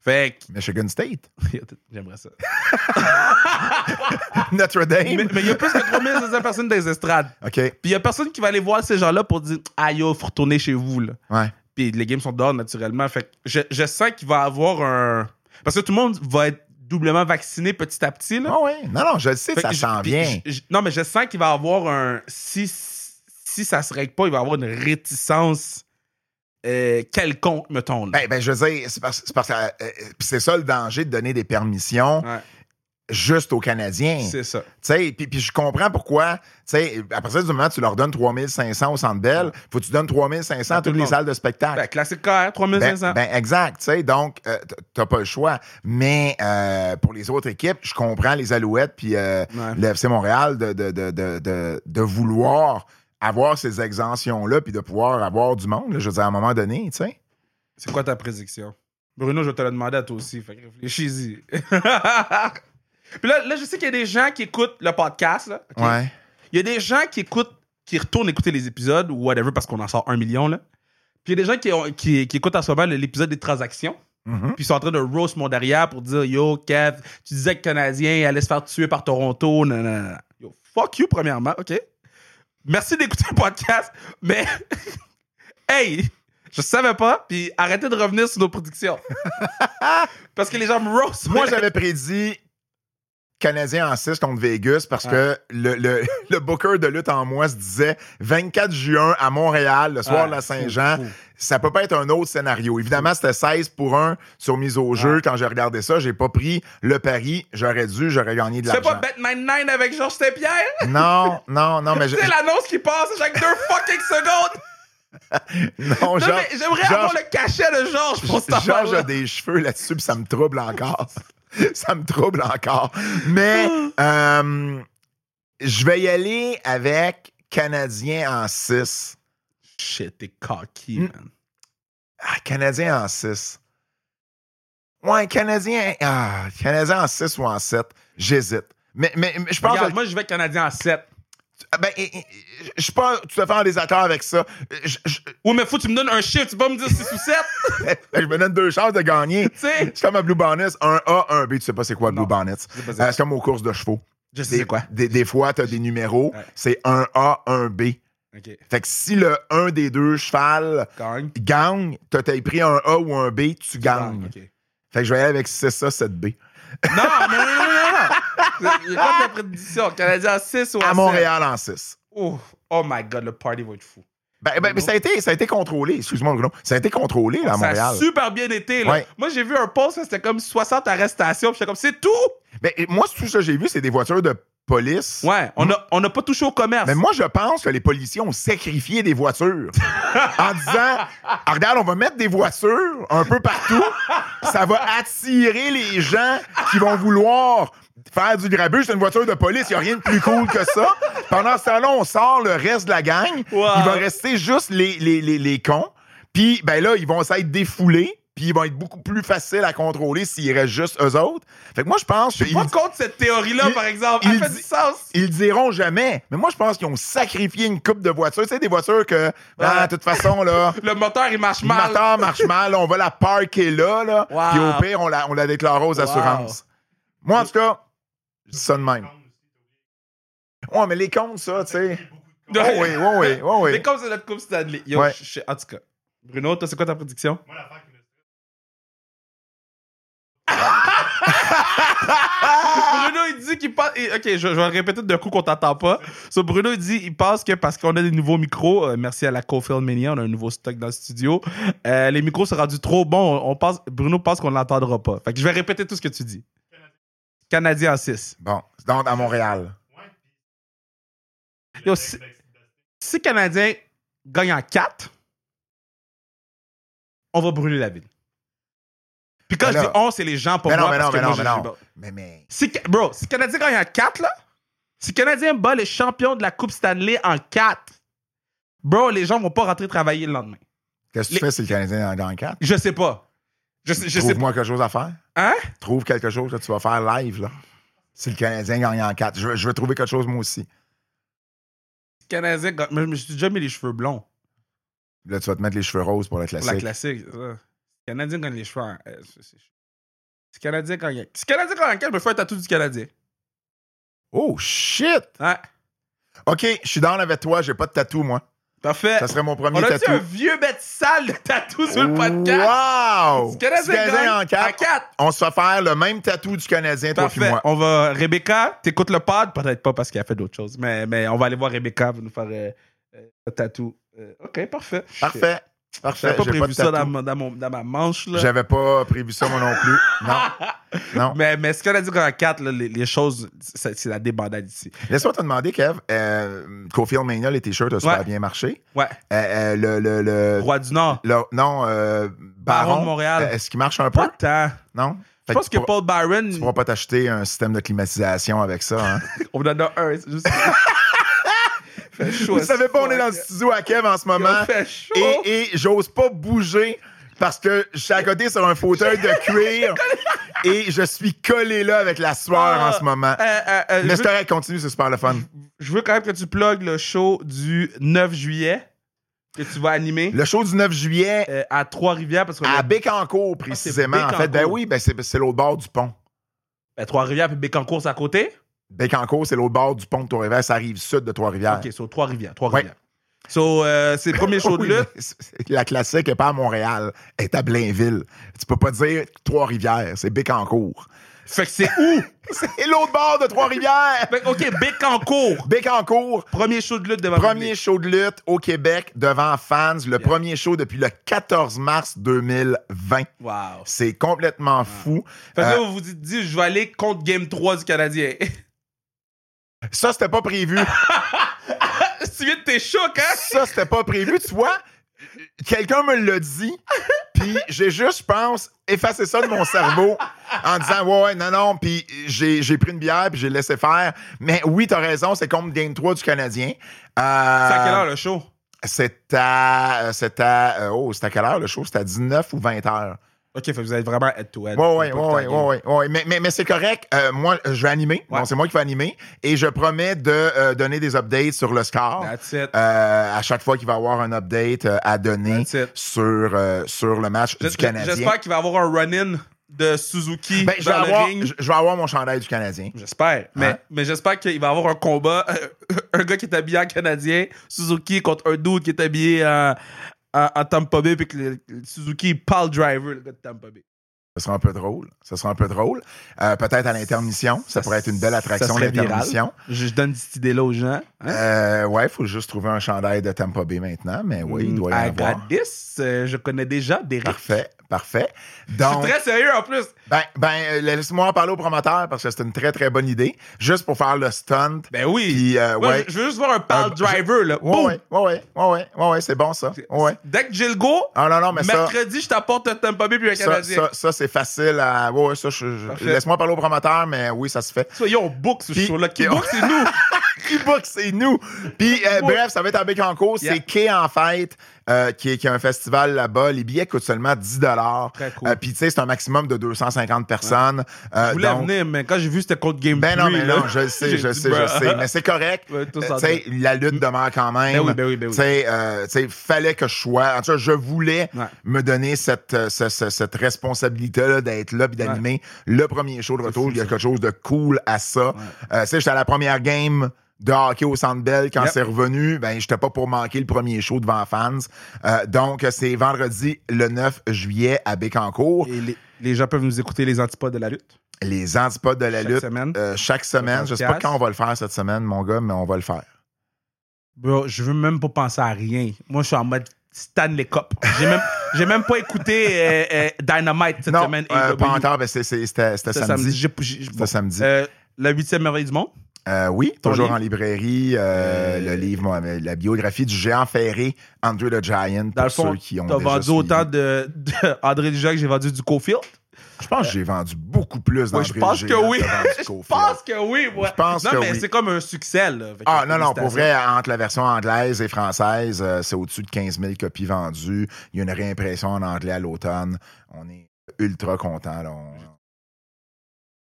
Fait que. Michigan State. (laughs) J'aimerais ça. (laughs) Notre Dame. mais il y a plus que 3700 personnes dans les estrades. OK. Puis il y a personne qui va aller voir ces gens-là pour dire Ah yo, faut retourner chez vous. Là. Ouais. Puis les games sont dehors naturellement. Fait que je, je sens qu'il va y avoir un. Parce que tout le monde va être doublement vacciné petit à petit. Là. Ah oui. Non, non, je le sais, Fait ça s'en vient. je- non, mais je sens qu'il va y avoir un. Si, si ça se règle pas, il va y avoir une réticence euh, quelconque, mettons. là. Ben, ben, je veux dire, c'est parce, que euh, euh, c'est ça le danger de donner des permissions Ouais, juste aux Canadiens. c'est ça. Tu sais, puis, je comprends pourquoi, sais, à partir du moment où tu leur donnes 3500 au Centre Bell, faut que tu donnes 3500 à À tout toutes le les salles de spectacle. Ben, classique KR, 3500. Ben, ben, exact, tu sais, donc euh, t'as pas le choix. Mais euh, pour les autres équipes, je comprends les Alouettes puis euh, Ouais. le FC Montréal de, de, de, de, de vouloir avoir ces exemptions-là puis de pouvoir avoir du monde, là, je veux dire, à un moment donné, tu sais. C'est quoi ta prédiction? Bruno, je vais te le demander à toi aussi. Fait que réfléchis-y. (laughs) Puis là, là, je sais qu'il y a des gens qui écoutent le podcast. Là? Ouais. Il y a des gens qui écoutent, qui retournent écouter les épisodes ou whatever parce qu'on en sort un million. Là. Puis il y a des gens qui, ont- qui, qui écoutent en ce moment l'épisode des transactions. Mhm. Puis ils sont en train de roast mon derrière pour dire Yo, Kev, tu disais que Canadien allait se faire tuer par Toronto. Non. Yo, fuck you, premièrement, OK? Merci d'écouter le podcast, mais. (laughs) hey! Je savais pas, puis arrêtez de revenir sur nos prédictions. (laughs) Parce que les gens me roast. Moi, j'avais prédit Canadien en 6 contre Vegas parce que le, le, (laughs) le booker de lutte en moi se disait 24 juin à Montréal, le soir Ouais, de la Saint-Jean. Ça peut pas être un autre scénario. Évidemment, c'était 16 pour 1 sur mise au jeu. Ouais. Quand j'ai regardé ça, j'ai pas pris le pari. J'aurais dû, j'aurais gagné de Tu fais pas l'argent. Bet 99 avec Georges Saint-Pierre? (laughs) Non, non, non, mais (laughs) je- C'est l'annonce qui passe à chaque deux fucking secondes. non, Non, j'aimerais avoir le cachet de Georges pour cette Georges a des cheveux là-dessus, puis ça me trouble encore. (laughs) ça me trouble encore. Mais (gasps) euh, je vais y aller avec Canadien en 6. Shit, t'es cocky, Mm. man. Ah, Canadien en 6. Ouais, Canadien, ah, Canadien en 6 ou en 7. J'hésite. Mais, mais, mais je pense Regarde, que- moi, je vais Canadien en 7. Ah, ben, je suis pas tout à fait en désaccord avec ça. Je, je- Oui, mais faut que tu me donnes un chiffre. Tu pas me dire 6 ou 7. (laughs) je me donne deux chances de gagner. (laughs) Tu sais? C'est comme à Blue Bonnets, un A, un B. Tu sais pas c'est quoi Blue. Bonnets. c'est Euh, c'est comme aux courses de chevaux. Je sais Des, quoi. Des, des fois, tu as des numéros. Ouais. C'est un A, un B. Fait que si le un des deux cheval Gagne. gagne, t'as pris un A ou un B, tu gagnes. Fait que je vais aller avec 6A, 7B. Non, non, non, non, non. Il y a pas de prédiction. Canadien en 6 ou en À 7? Montréal en 6. Oh, oh my God, le party va être fou. Ben, ben, ben, ça, a été, ça a été contrôlé, excuse-moi Bruno. Ça a été contrôlé là, à Ça Montréal. a super bien été. Là. Ouais. Moi, j'ai vu un post, c'était comme 60 arrestations. puis J'étais comme, c'est tout? Ben, moi, tout ça que j'ai vu, c'est des voitures de police. Ouais, on n'a on a pas touché au commerce. Mais moi, je pense que les policiers ont sacrifié des voitures (laughs) en disant Ah, Regarde, on va mettre des voitures un peu partout. Ça va attirer les gens qui vont vouloir faire du grabuge. C'est une voiture de police. Il n'y a rien de plus cool que ça. Pendant ce temps-là, on sort le reste de la gang. Wow. Il va rester juste les, les, les, les cons. Puis, ben là, ils vont s'être défoulés. Puis, ils vont être beaucoup plus faciles à contrôler s'il reste juste eux autres. Fait que moi, je pense Je suis pas contre cette théorie-là, par exemple. il Elle fait du sens. ils le diront jamais. Mais moi, je pense qu'ils ont sacrifié une coupe de voitures. Tu sais, des voitures que, ah, de toute façon, là, (laughs) Le moteur, il marche le mal. moteur marche mal, on va la parker là, là. Wow. Puis au pire, on la, on la déclare aux assurances. Moi, en tout cas, je dis ça de même. Ouais, mais les comptes, ça, tu sais. Oh oui, oui, oui, oui, oui. Mais comme c'est notre Coupe Stanley. Yo, Ouais. en tout cas. Bruno, toi, c'est quoi ta prédiction? (laughs) Bruno, il dit qu'il pense. et- Ok, je, je vais répéter d'un coup qu'on t'entend pas. So, Bruno, il dit il pense que parce qu'on a des nouveaux micros, euh, merci à la Cofield Mania, on a un nouveau stock dans le studio. euh, les micros sont rendus trop bons. On, on pense, Bruno pense qu'on l'entendra pas. Fait que je vais répéter tout ce que tu dis. Canadien en 6. Bon, c'est donc à Montréal. Yo, si, si Canadien gagne en 4, on va brûler la ville. Puis quand je là- dis on, c'est les gens pour Mais moi. non, mais non, que mais moi, non, je- mais non. Mais, mais. Si, bro, si Canadien gagne en 4, là, si Canadien bat les champions de la Coupe Stanley en 4, bro, les gens vont pas rentrer travailler le lendemain. Qu'est-ce que Les- tu fais si le Canadien en gagne 4? Je sais pas. Je je. Trouve-moi quelque chose à faire. Hein? Trouve quelque chose que tu vas faire live, là. Si le Canadien gagne en 4. Je, veux- je veux trouver quelque chose, moi aussi. Canadien gagne. Mais je me suis déjà mis les cheveux blonds. Là, tu vas te mettre les cheveux roses pour le Pour classique. la classique. ça. Canadien gagne les cheveux. euh, c'est- c'est- Canadien gagne. Si Canadien gagne en 4, je me fais un tatou du Canadien. Oh, shit! Ouais. OK, je suis dans avec toi. J'ai pas de tatou, moi. Parfait. Ça serait mon premier On a-tu tatou. un vieux bête sale de tatou sur le podcast? Wow! Si Canadien en 4, en 4. on se fait faire le même tatou du Canadien, toi puis Parfait. moi. On va. Rebecca, t'écoutes le pod? Peut-être pas parce qu'elle a fait d'autres choses, mais, mais on va aller voir Rebecca pour nous faire euh, euh, un tatou. Euh, ok, parfait. Parfait. Parfait. J'avais pas prévu ça dans, mon- dans, mon- dans ma manche. Là. J'avais pas prévu ça, moi non plus. Non. (laughs) Non. Mais, mais ce qu'on a dit qu'en 4, là, les, les choses, c'est la débandade ici. Laisse-moi te demander, Kev. Euh, Cofield Mania, les t-shirts ont super Ouais. bien marché. Ouais. Euh, euh, le, le, le, Roi du Nord. le- non, euh, Baron, Baron de Montréal. Est-ce qu'il marche un peu? Pas. Non? Je pense que Paul Byron, tu pourras pas t'acheter un système de climatisation avec ça. Hein? (laughs) on en a un. Juste. (laughs) fait chaud. Vous savez pas, on est dans le studio à Kev en ce moment. Il fait chaud. Et, et j'ose pas bouger parce que je suis à côté sur un fauteuil de (laughs) cuir et je suis collé là avec la sueur Ah, en ce moment. euh, euh, euh, Mais je c'est veux- correct, continue, c'est super le fun. Je veux quand même que tu plugues le show du 9 juillet que tu vas animer Le show du 9 juillet euh, à Trois-Rivières parce que à Bécancour, précisément. en fait, ben Bécancour. oui, ben c'est c'est l'autre bord du pont. Ben, Trois-Rivières puis Bécancourt, c'est à côté. Bécancour, c'est l'autre bord du pont de Trois-Rivières. Ça arrive sud de Trois-Rivières. Ok, sur Trois-Rivières. Trois-Rivières. So, euh, c'est le premier show de (laughs) lutte. La classique n'est pas à Montréal, elle est à Blainville. Tu peux pas dire Trois-Rivières, c'est Bécancourt. Fait que c'est où? (laughs) C'est l'autre bord de Trois-Rivières! OK, Bécancourt. Bécancourt, Premier show de lutte devant premier show de lutte au Québec devant fans, le premier show depuis le 14 mars 2020. Wow. C'est complètement fou. Fait que Euh, là, vous vous dites, dit, je vais aller contre Game 3 du Canadien. (laughs) ça, c'était pas prévu. (laughs) tu viens de tes chocs, hein? ça, c'était pas prévu. Tu vois, quelqu'un me l'a dit, puis j'ai juste, je pense, effacé ça de mon cerveau en disant, ouais, ouais, non, non, puis j'ai j'ai pris une bière, puis j'ai laissé faire. Mais oui, t'as raison, c'est comme Game 3 du Canadien. C'est à quelle Euh, heure le show? C'est à, c'est à, euh, oh, c'est à quelle heure le show? C'est à 19 ou 20 heures. OK, vous êtes vraiment head-to-head. Oui, oui, oui, oui, ta oui, oui. Mais, mais, mais c'est correct. Euh, moi, je vais animer. Ouais. Bon, c'est moi qui vais animer. Et je promets de euh, donner des updates sur le score. That's it. Euh, à chaque fois qu'il va y avoir un update à donner sur, sur le match Je- du Canadien. J'espère qu'il va y avoir un run-in de Suzuki Ben, je, vais dans le avoir, ring. je, je vais avoir mon chandail du Canadien. J'espère. Mais, Hein? mais j'espère qu'il va y avoir un combat. (laughs) un gars qui est habillé en Canadien, Suzuki contre un dude qui est habillé en, en Tampa Bay, puis que le- le Suzuki parle driver, le gars de Tampa Bay. Ce sera un peu drôle. Ce sera un peu drôle. Euh, Peut-être à l'intermission. Ça, pourrait être une belle attraction, l'intermission. Je, je donne cette idée-là aux gens. Hein? Euh, ouais, il faut juste trouver un chandail de Tampa Bay maintenant. Mais oui, il doit y en I avoir. got this. Euh, je connais déjà des Parfait, parfait. Je Donc, suis très sérieux en plus. ben, ben, euh, laisse-moi en parler au promoteur parce que c'est une très, très bonne idée. Juste pour faire le stunt. Ben oui. Puis, euh, ouais. je, veux juste voir un pal Euh, driver. Là. Ouais, Boum! ouais, ouais, ouais, ouais, c'est bon ça. Ouais. Dès que j'ai le go, Ah non, non, mais ça, mercredi, je t'apporte un Tampa Bay puis un ça, Canadien. ça, ça, c'est facile à. Ouais, ouais, ça, je- je- Parfait. laisse-moi parler au promoteur, mais oui, ça se fait. Soyons on book ce show-là. Qui (laughs) book, c'est nous? Qui book, c'est nous? Puis, euh, bref, ça va être à Bécancourt. Yeah. C'est Quai en fête, euh, qui, est, qui est un festival là-bas. Les billets coûtent seulement 10 Très cool. Euh, Puis, tu sais, c'est un maximum de 250 personnes. Euh, Je voulais donc- venir, mais quand j'ai vu c'était contre Game Ben non, 3, mais là, non, je le sais, (laughs) je sais, je bruh. sais. Mais c'est correct. (laughs) Ouais, Euh, sais, la lutte demeure quand même. Ben oui, ben oui, ben oui. Tu sais, euh, tu sais, fallait que je sois. En tout cas, je voulais Ouais. me donner cette, euh, ce- ce- cette responsabilité-là d'être là et d'animer le premier show de retour. Il y a quelque chose de cool à ça. Euh, tu sais, j'étais à la première game de hockey au Centre Bell quand Yep. c'est revenu, ben j'étais pas pour manquer le premier show devant fans. Euh, donc c'est vendredi le 9 juillet à Bécancourt. Et les, les gens peuvent nous écouter les antipodes de la lutte. Les antipodes de la Chaque lutte semaine. euh, chaque semaine. Je sais pas quand on va le faire cette semaine, mon gars, mais on va le faire. Bro, je veux même pas penser à rien. Moi, je suis en mode Stanley Cup. J'ai même, (laughs) j'ai même pas écouté euh, euh, Dynamite cette non, semaine. euh, AEW. pas encore, mais c'était samedi. Bon. samedi. Euh, la huitième merveille du monde. Euh, oui, toujours livre? en librairie. euh, Euh, le livre, la biographie du géant ferré, Andrew the Giant, Dans pour le fond, ceux qui ont t'as vendu suivi. autant de, de (laughs) André Dujac que j'ai vendu du Cofield? Je pense que j'ai vendu beaucoup plus Ouais, d'André je pense que oui. (laughs) je pense que oui, moi. Je pense non, que mais oui. c'est comme un succès, là. Ah non, non, pour vrai, entre la version anglaise et française, euh, c'est au-dessus de 15 000 copies vendues. Il y a une réimpression en anglais à l'automne. On est ultra contents. Là. On-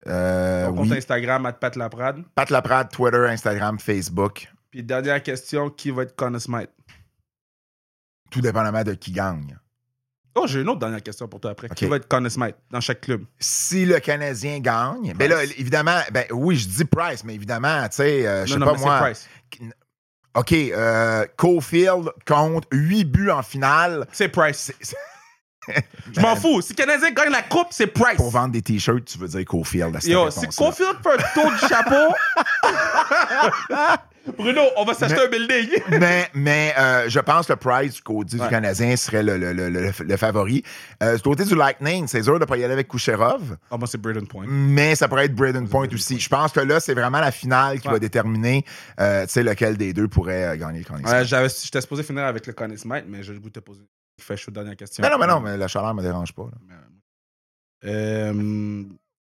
Euh, Ton compte oui. Instagram, Pat Laprade. Pat Laprade, Twitter, Instagram, Facebook. Puis dernière question, qui va être Conor Smith? Tout dépendamment de qui gagne. Oh, j'ai une autre dernière question pour toi après. Qui va être Conor Smith dans chaque club? Si le Canadien gagne, ben là, évidemment, ben oui, je dis Price, mais évidemment, tu sais, euh, je sais pas mais moi. Price. OK, euh, Cofield compte 8 buts en finale. C'est Price. Je m'en fous. Si le Canadien gagne la coupe, c'est Price. Pour vendre des t-shirts, tu veux dire Cofield Yo, si. Cofield fait un tour du chapeau. (laughs) Bruno, on va s'acheter un building. (laughs) mais mais euh, je pense que Price du côté Ouais. du Canadien serait le, le, le, le- le favori. Euh, du côté du Lightning, c'est sûr de pas y aller avec Kucherov, Ah, moi, c'est Braden Point. mais ça pourrait être Braden Point aussi. Je pense que là, c'est vraiment la finale qui Ouais. va déterminer euh, lequel des deux pourrait euh, gagner le Conn Ouais, j'avais- J'étais supposé finir avec le Conor Smith, mais j'ai le goût de te poser. Fais chaud, dernière question. Mais non, mais non, mais la chaleur me dérange pas. là. Euh,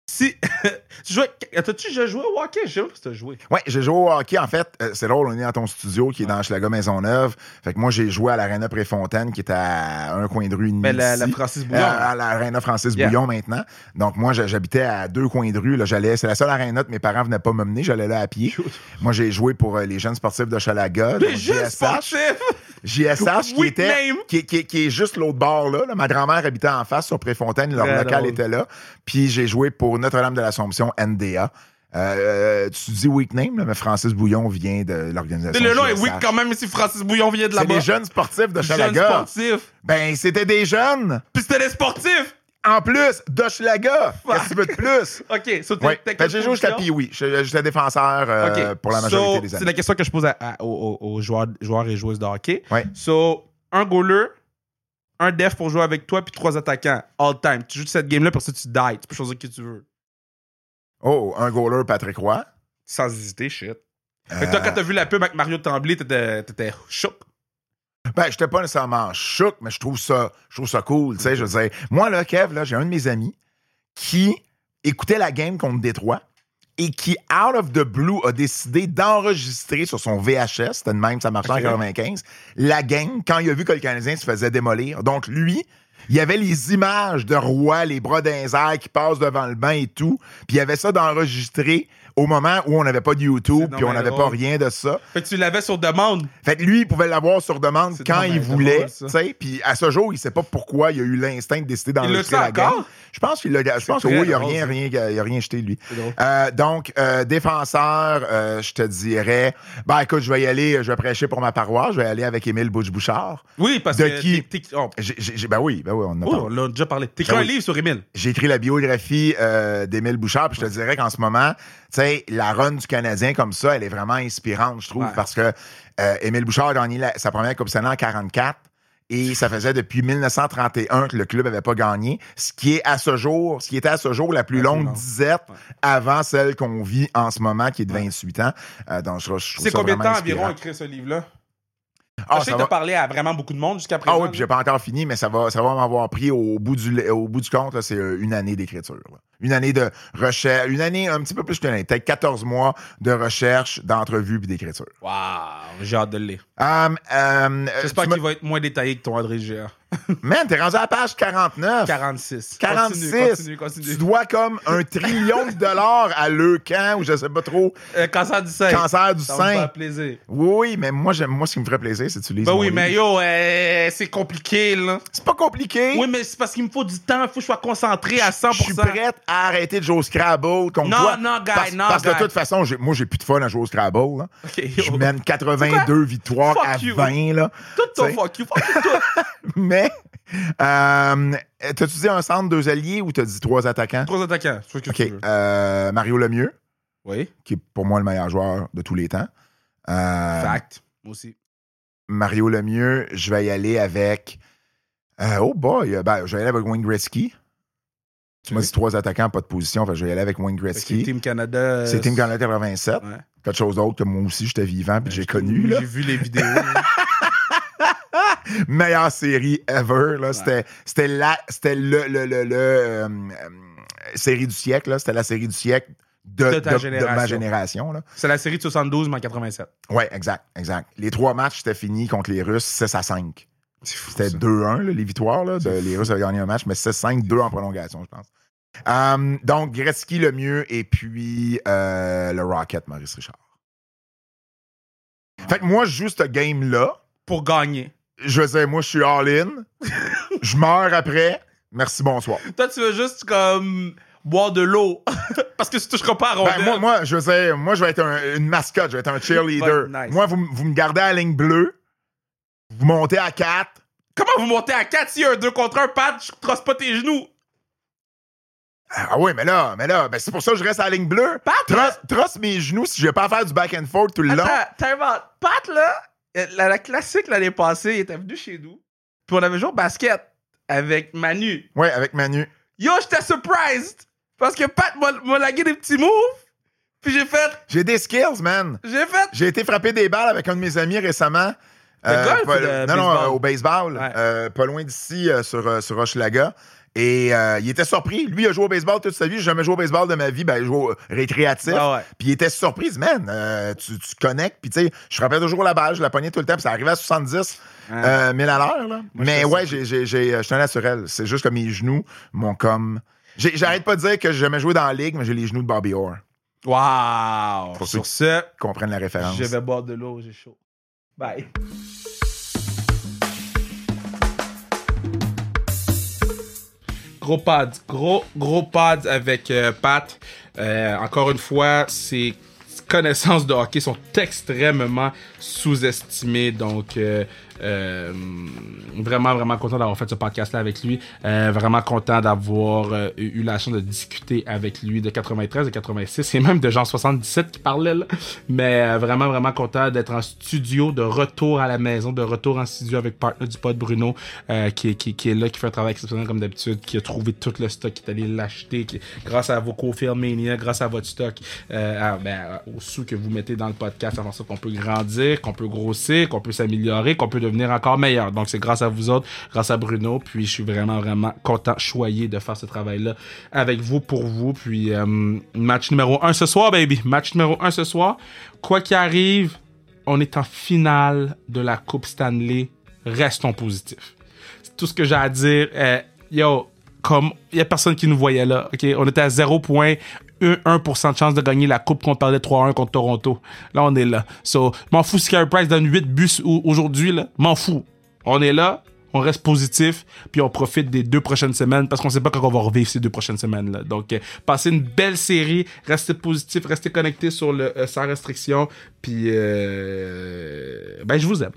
si. (laughs) tu jouais. T'as-tu déjà joué au hockey? Je sais pas si t'as joué. Ouais, j'ai joué au hockey. En fait, euh, c'est drôle, on est dans ton studio qui est dans Schlager Maisonneuve. Fait que moi, j'ai joué à l'Arena Préfontaine qui est à un coin de rue. Mais la, la d'ici. Francis Euh, Bouillon. à l'Arena Francis Yeah. Bouillon maintenant. Donc, moi, je- j'habitais à deux coins de rue. Là, j'allais, c'est la seule aréna que mes parents venaient pas me mener. J'allais là à pied. Moi, j'ai joué pour euh, les jeunes sportifs de Chalaga. Les donc jeux JSH. sportifs! JSH qui était. Qui, qui- qui est juste l'autre bord là, là. Ma grand-mère habitait en face sur Préfontaine. Leur Très local drôle. était là. Puis j'ai joué pour Notre-Dame de l'Assomption NDA. Euh, tu dis weak name, là, mais Francis Bouillon vient de l'organisation. Le nom est weak quand même si Francis Bouillon vient de C'est là-bas. des jeunes sportifs de Jeunes Chalaga. sportifs. Ben, c'était des jeunes. Puis c'était des sportifs. En plus, d'Hochelaga. Qu'est-ce que tu veux de plus? (laughs) OK. So, Oui, que j'ai joué jusqu'à. Je- J'étais défenseur euh, OK. pour la majorité So, des C'est années. la question que je pose à- à- aux, joueurs, joueurs et joueuses de hockey. Ouais. So, un goaler, un def pour jouer avec toi, puis trois attaquants, all time. Tu joues cette game-là parce que tu die. Tu peux choisir qui tu veux. Oh, un goaler, Patrick Roy? Sans hésiter, shit. Fait que Euh, toi, quand t'as vu la pub avec Mario Tremblay, t'étais t'étais choc. Ben, j'étais pas nécessairement choc, mais je trouve ça, je trouve ça cool. Tu sais, je veux dire, moi, là, Kev, là, j'ai un de mes amis qui écoutait la game contre Détroit et qui, out of the blue, a décidé d'enregistrer sur son VHS, c'était de même, ça marchait en 95, la game quand il a vu que le Canadien se faisait démolir. Donc, lui, il y avait les images de Roy, les bras d'un qui passent devant le banc et tout, puis il y avait ça d'enregistrer au moment où on n'avait pas de YouTube, puis on n'avait pas rien de ça. Fait que tu l'avais sur demande. Fait que lui, il pouvait l'avoir sur demande quand il voulait. Puis à ce jour, il sait pas pourquoi il a eu l'instinct de décider d'enregistrer la encore? game. Je pense qu'il l'a. Je pense que oui, il a drôle, rien, rien, il a rien jeté lui. Euh, donc euh, défenseur, euh, je te dirais. Ben écoute, je vais y aller. Je vais prêcher pour ma paroisse. Je vais aller avec Émile Bouche Bouchard. Oui, parce De que. qui? oh, ben oui, ben oui, on en a oh, parlé. on l'a déjà parlé. T'écris Ben un livre sur Emile. J'ai écrit la biographie d'Émile Bouchard, puis je te dirais qu'en ce moment, sais, la run du Canadien comme ça, elle est vraiment inspirante, je trouve, Ouais. parce que euh, Émile Bouchard a gagné la- sa première Coupe Stanley en 44. Et ça faisait depuis 1931 que le club n'avait pas gagné, ce qui est à ce jour, ce qui était à ce jour la plus longue disette Ouais. avant celle qu'on vit en ce moment, qui est de 28 ans. Euh, donc, je, je trouve C'est combien de temps environ écrire ce livre-là? Ah, je sais que parlé à vraiment beaucoup de monde jusqu'à Ah présent. oui, puis j'ai pas encore fini, mais ça va, ça va m'avoir pris au bout du, au bout du compte, c'est euh, une année d'écriture. Une année de recherche, une année un petit peu plus qu'une année, peut-être 14 mois de recherche, d'entrevue puis d'écriture. Wow, j'ai hâte de le lire. Um, um, J'espère qu'il va être moins détaillé que ton André Géant. (laughs) Man, t'es rendu à la page 49. 46. 46. Continue, continue, Tu dois comme un trillion de dollars à Leucan ou je sais pas trop, Euh, cancer du sein. cancer du Ça va me sein. faire plaisir. Oui, mais moi, j'aime, moi, ce qui me ferait plaisir, c'est que tu lises Ben oui, livre. mais yo, euh, c'est compliqué, là. C'est pas compliqué. Oui, mais c'est parce qu'il me faut du temps. Il faut que je sois concentré à 100%. Je suis prête à arrêter de jouer au Scrabble contre Non, toi. non, guy, parce, non, Parce de guy. toute façon, moi, j'ai plus de fun à jouer au Scrabble. là. Ok, yo. Je mène 82 victoires Fuck à you. 20. Là. Tout ton T'sais. fuck you, fuck you, tout. (laughs) Mais, (laughs) euh, t'as-tu dit un centre, deux alliés ou t'as dit trois attaquants? Trois attaquants. C'est ce que tu veux. Euh, Mario Lemieux, Oui, qui est pour moi le meilleur joueur de tous les temps. Euh, fact. Moi aussi. Mario Lemieux, je vais y aller avec. oh boy, ben, je vais y aller avec Wayne Gretzky. Tu m'as dit trois attaquants, pas de position. Fait je vais y aller avec Wayne Gretzky. Team Canada. C'est Team Canada 87. Ouais. Quelque chose d'autre que moi aussi, j'étais vivant puis j'ai connu. J'ai vu les vidéos. (laughs) Meilleure série ever. Là. C'était, c'était, la, c'était le, le, le, le, euh, euh, série du siècle. Là. C'était la série du siècle de, De ta de- de génération. ma génération. Là. C'est la série de 72, mais en 87. Ouais, exact, exact. Les trois matchs, c'était fini contre les Russes 6 à 5. C'est fou. C'était ça. 2-1, là, les victoires. Là, de- C'est les. Russes avaient gagné un match, mais 6-5, 2 en prolongation, je pense. Euh, donc, Gretzky le mieux, et puis euh, le Rocket, Maurice Richard. Fait que moi, je joue ce game-là. Pour gagner. Je veux dire, moi, je suis all-in. je meurs après. Merci, bonsoir. Toi, tu veux juste comme boire de l'eau. (laughs) Parce que tu toucheras pas à Ben, rondelle. moi, moi, je veux dire, moi, je vais être un- une mascotte, je vais être un cheerleader. Ouais, nice. Moi, vous, vous me gardez à la ligne bleue, vous montez à 4. Comment vous montez à 4 s'il y a un 2 contre 1, Pat, je trosse pas tes genoux. Ah oui, mais là, mais là, ben c'est pour ça que je reste à la ligne bleue. Pat, Trosse, trosse mes genoux si je vais pas faire du back and forth tout le long. Attends. Pat, là, la, la classique l'année passée, il était venu chez nous. Puis on avait joué au basket avec Manu. Ouais, avec Manu. Yo, j'étais surprised. Parce que Pat m'a lagué des petits moves. Puis j'ai fait. J'ai des skills, man. J'ai fait. J'ai été frapper des balles avec un de mes amis récemment. Euh, golf pas- ou de non, non, baseball? euh, au baseball. Ouais. euh, pas loin d'ici, euh, sur, euh, sur Hochelaga. Et euh, il était surpris. Lui, il a joué au baseball toute sa vie. J'ai jamais joué au baseball de ma vie. Ben, il joue au récréatif. Ah ouais. Puis il était surpris. Man, euh, tu, tu connectes. Puis tu sais, je frappais toujours la balle. Je la pognais tout le temps. Puis ça arrivait à 70 euh, 1000 à l'heure. là. Mais ouais, j'ai, j'ai, j'ai, euh, je suis un naturel. C'est juste que mes genoux m'ont comme... J'ai- J'arrête pas de dire que j'ai jamais joué dans la ligue, mais j'ai les genoux de Bobby Orr. Wow. Pour Sur ceux ce, Comprennent la référence. je vais boire de l'eau, j'ai chaud. Bye. Gros pod. Gros, gros pod avec euh, Pat. Euh, encore une fois, ses connaissances de hockey sont extrêmement sous-estimées. Donc, euh, vraiment, vraiment content d'avoir fait ce podcast-là avec lui. Euh, vraiment content d'avoir euh, eu la chance de discuter avec lui de 93, de 86 et même de genre 77 qui parlait là. Mais euh, vraiment, vraiment content d'être en studio, de retour à la maison, de retour en studio avec partner du pod Bruno, qui, qui, qui est là, qui fait un travail exceptionnel comme d'habitude, qui a trouvé tout le stock, qui est allé l'acheter, grâce à vos co-film Mania, grâce à votre stock, à- ben, aux sous que vous mettez dans le podcast, avant ça qu'on peut grandir, qu'on peut grossir, qu'on peut s'améliorer, qu'on peut devenir encore meilleur. Donc c'est grâce à vous autres, grâce à Bruno, puis je suis vraiment, vraiment content, choyé de faire ce travail-là avec vous, pour vous. Puis euh, match numéro 1 ce soir, baby. Match numéro 1 ce soir. Quoi qu'il arrive, on est en finale de la Coupe Stanley. Restons positifs. C'est tout ce que j'ai à dire. Euh, yo, comme il y a personne qui nous voyait là, ok, on était à 0.1% de chance de gagner la coupe qu'on perdait 3-1 contre Toronto. Là, on est là. So, m'en fous si Carey Price donne 8 buts au- aujourd'hui là, m'en fous. On est là, on reste positif, puis on profite des deux prochaines semaines parce qu'on sait pas quand on va revivre ces deux prochaines semaines. Donc, euh, passez une belle série, restez positif, restez connectés sur le euh, sans restriction, puis euh, ben je vous aime.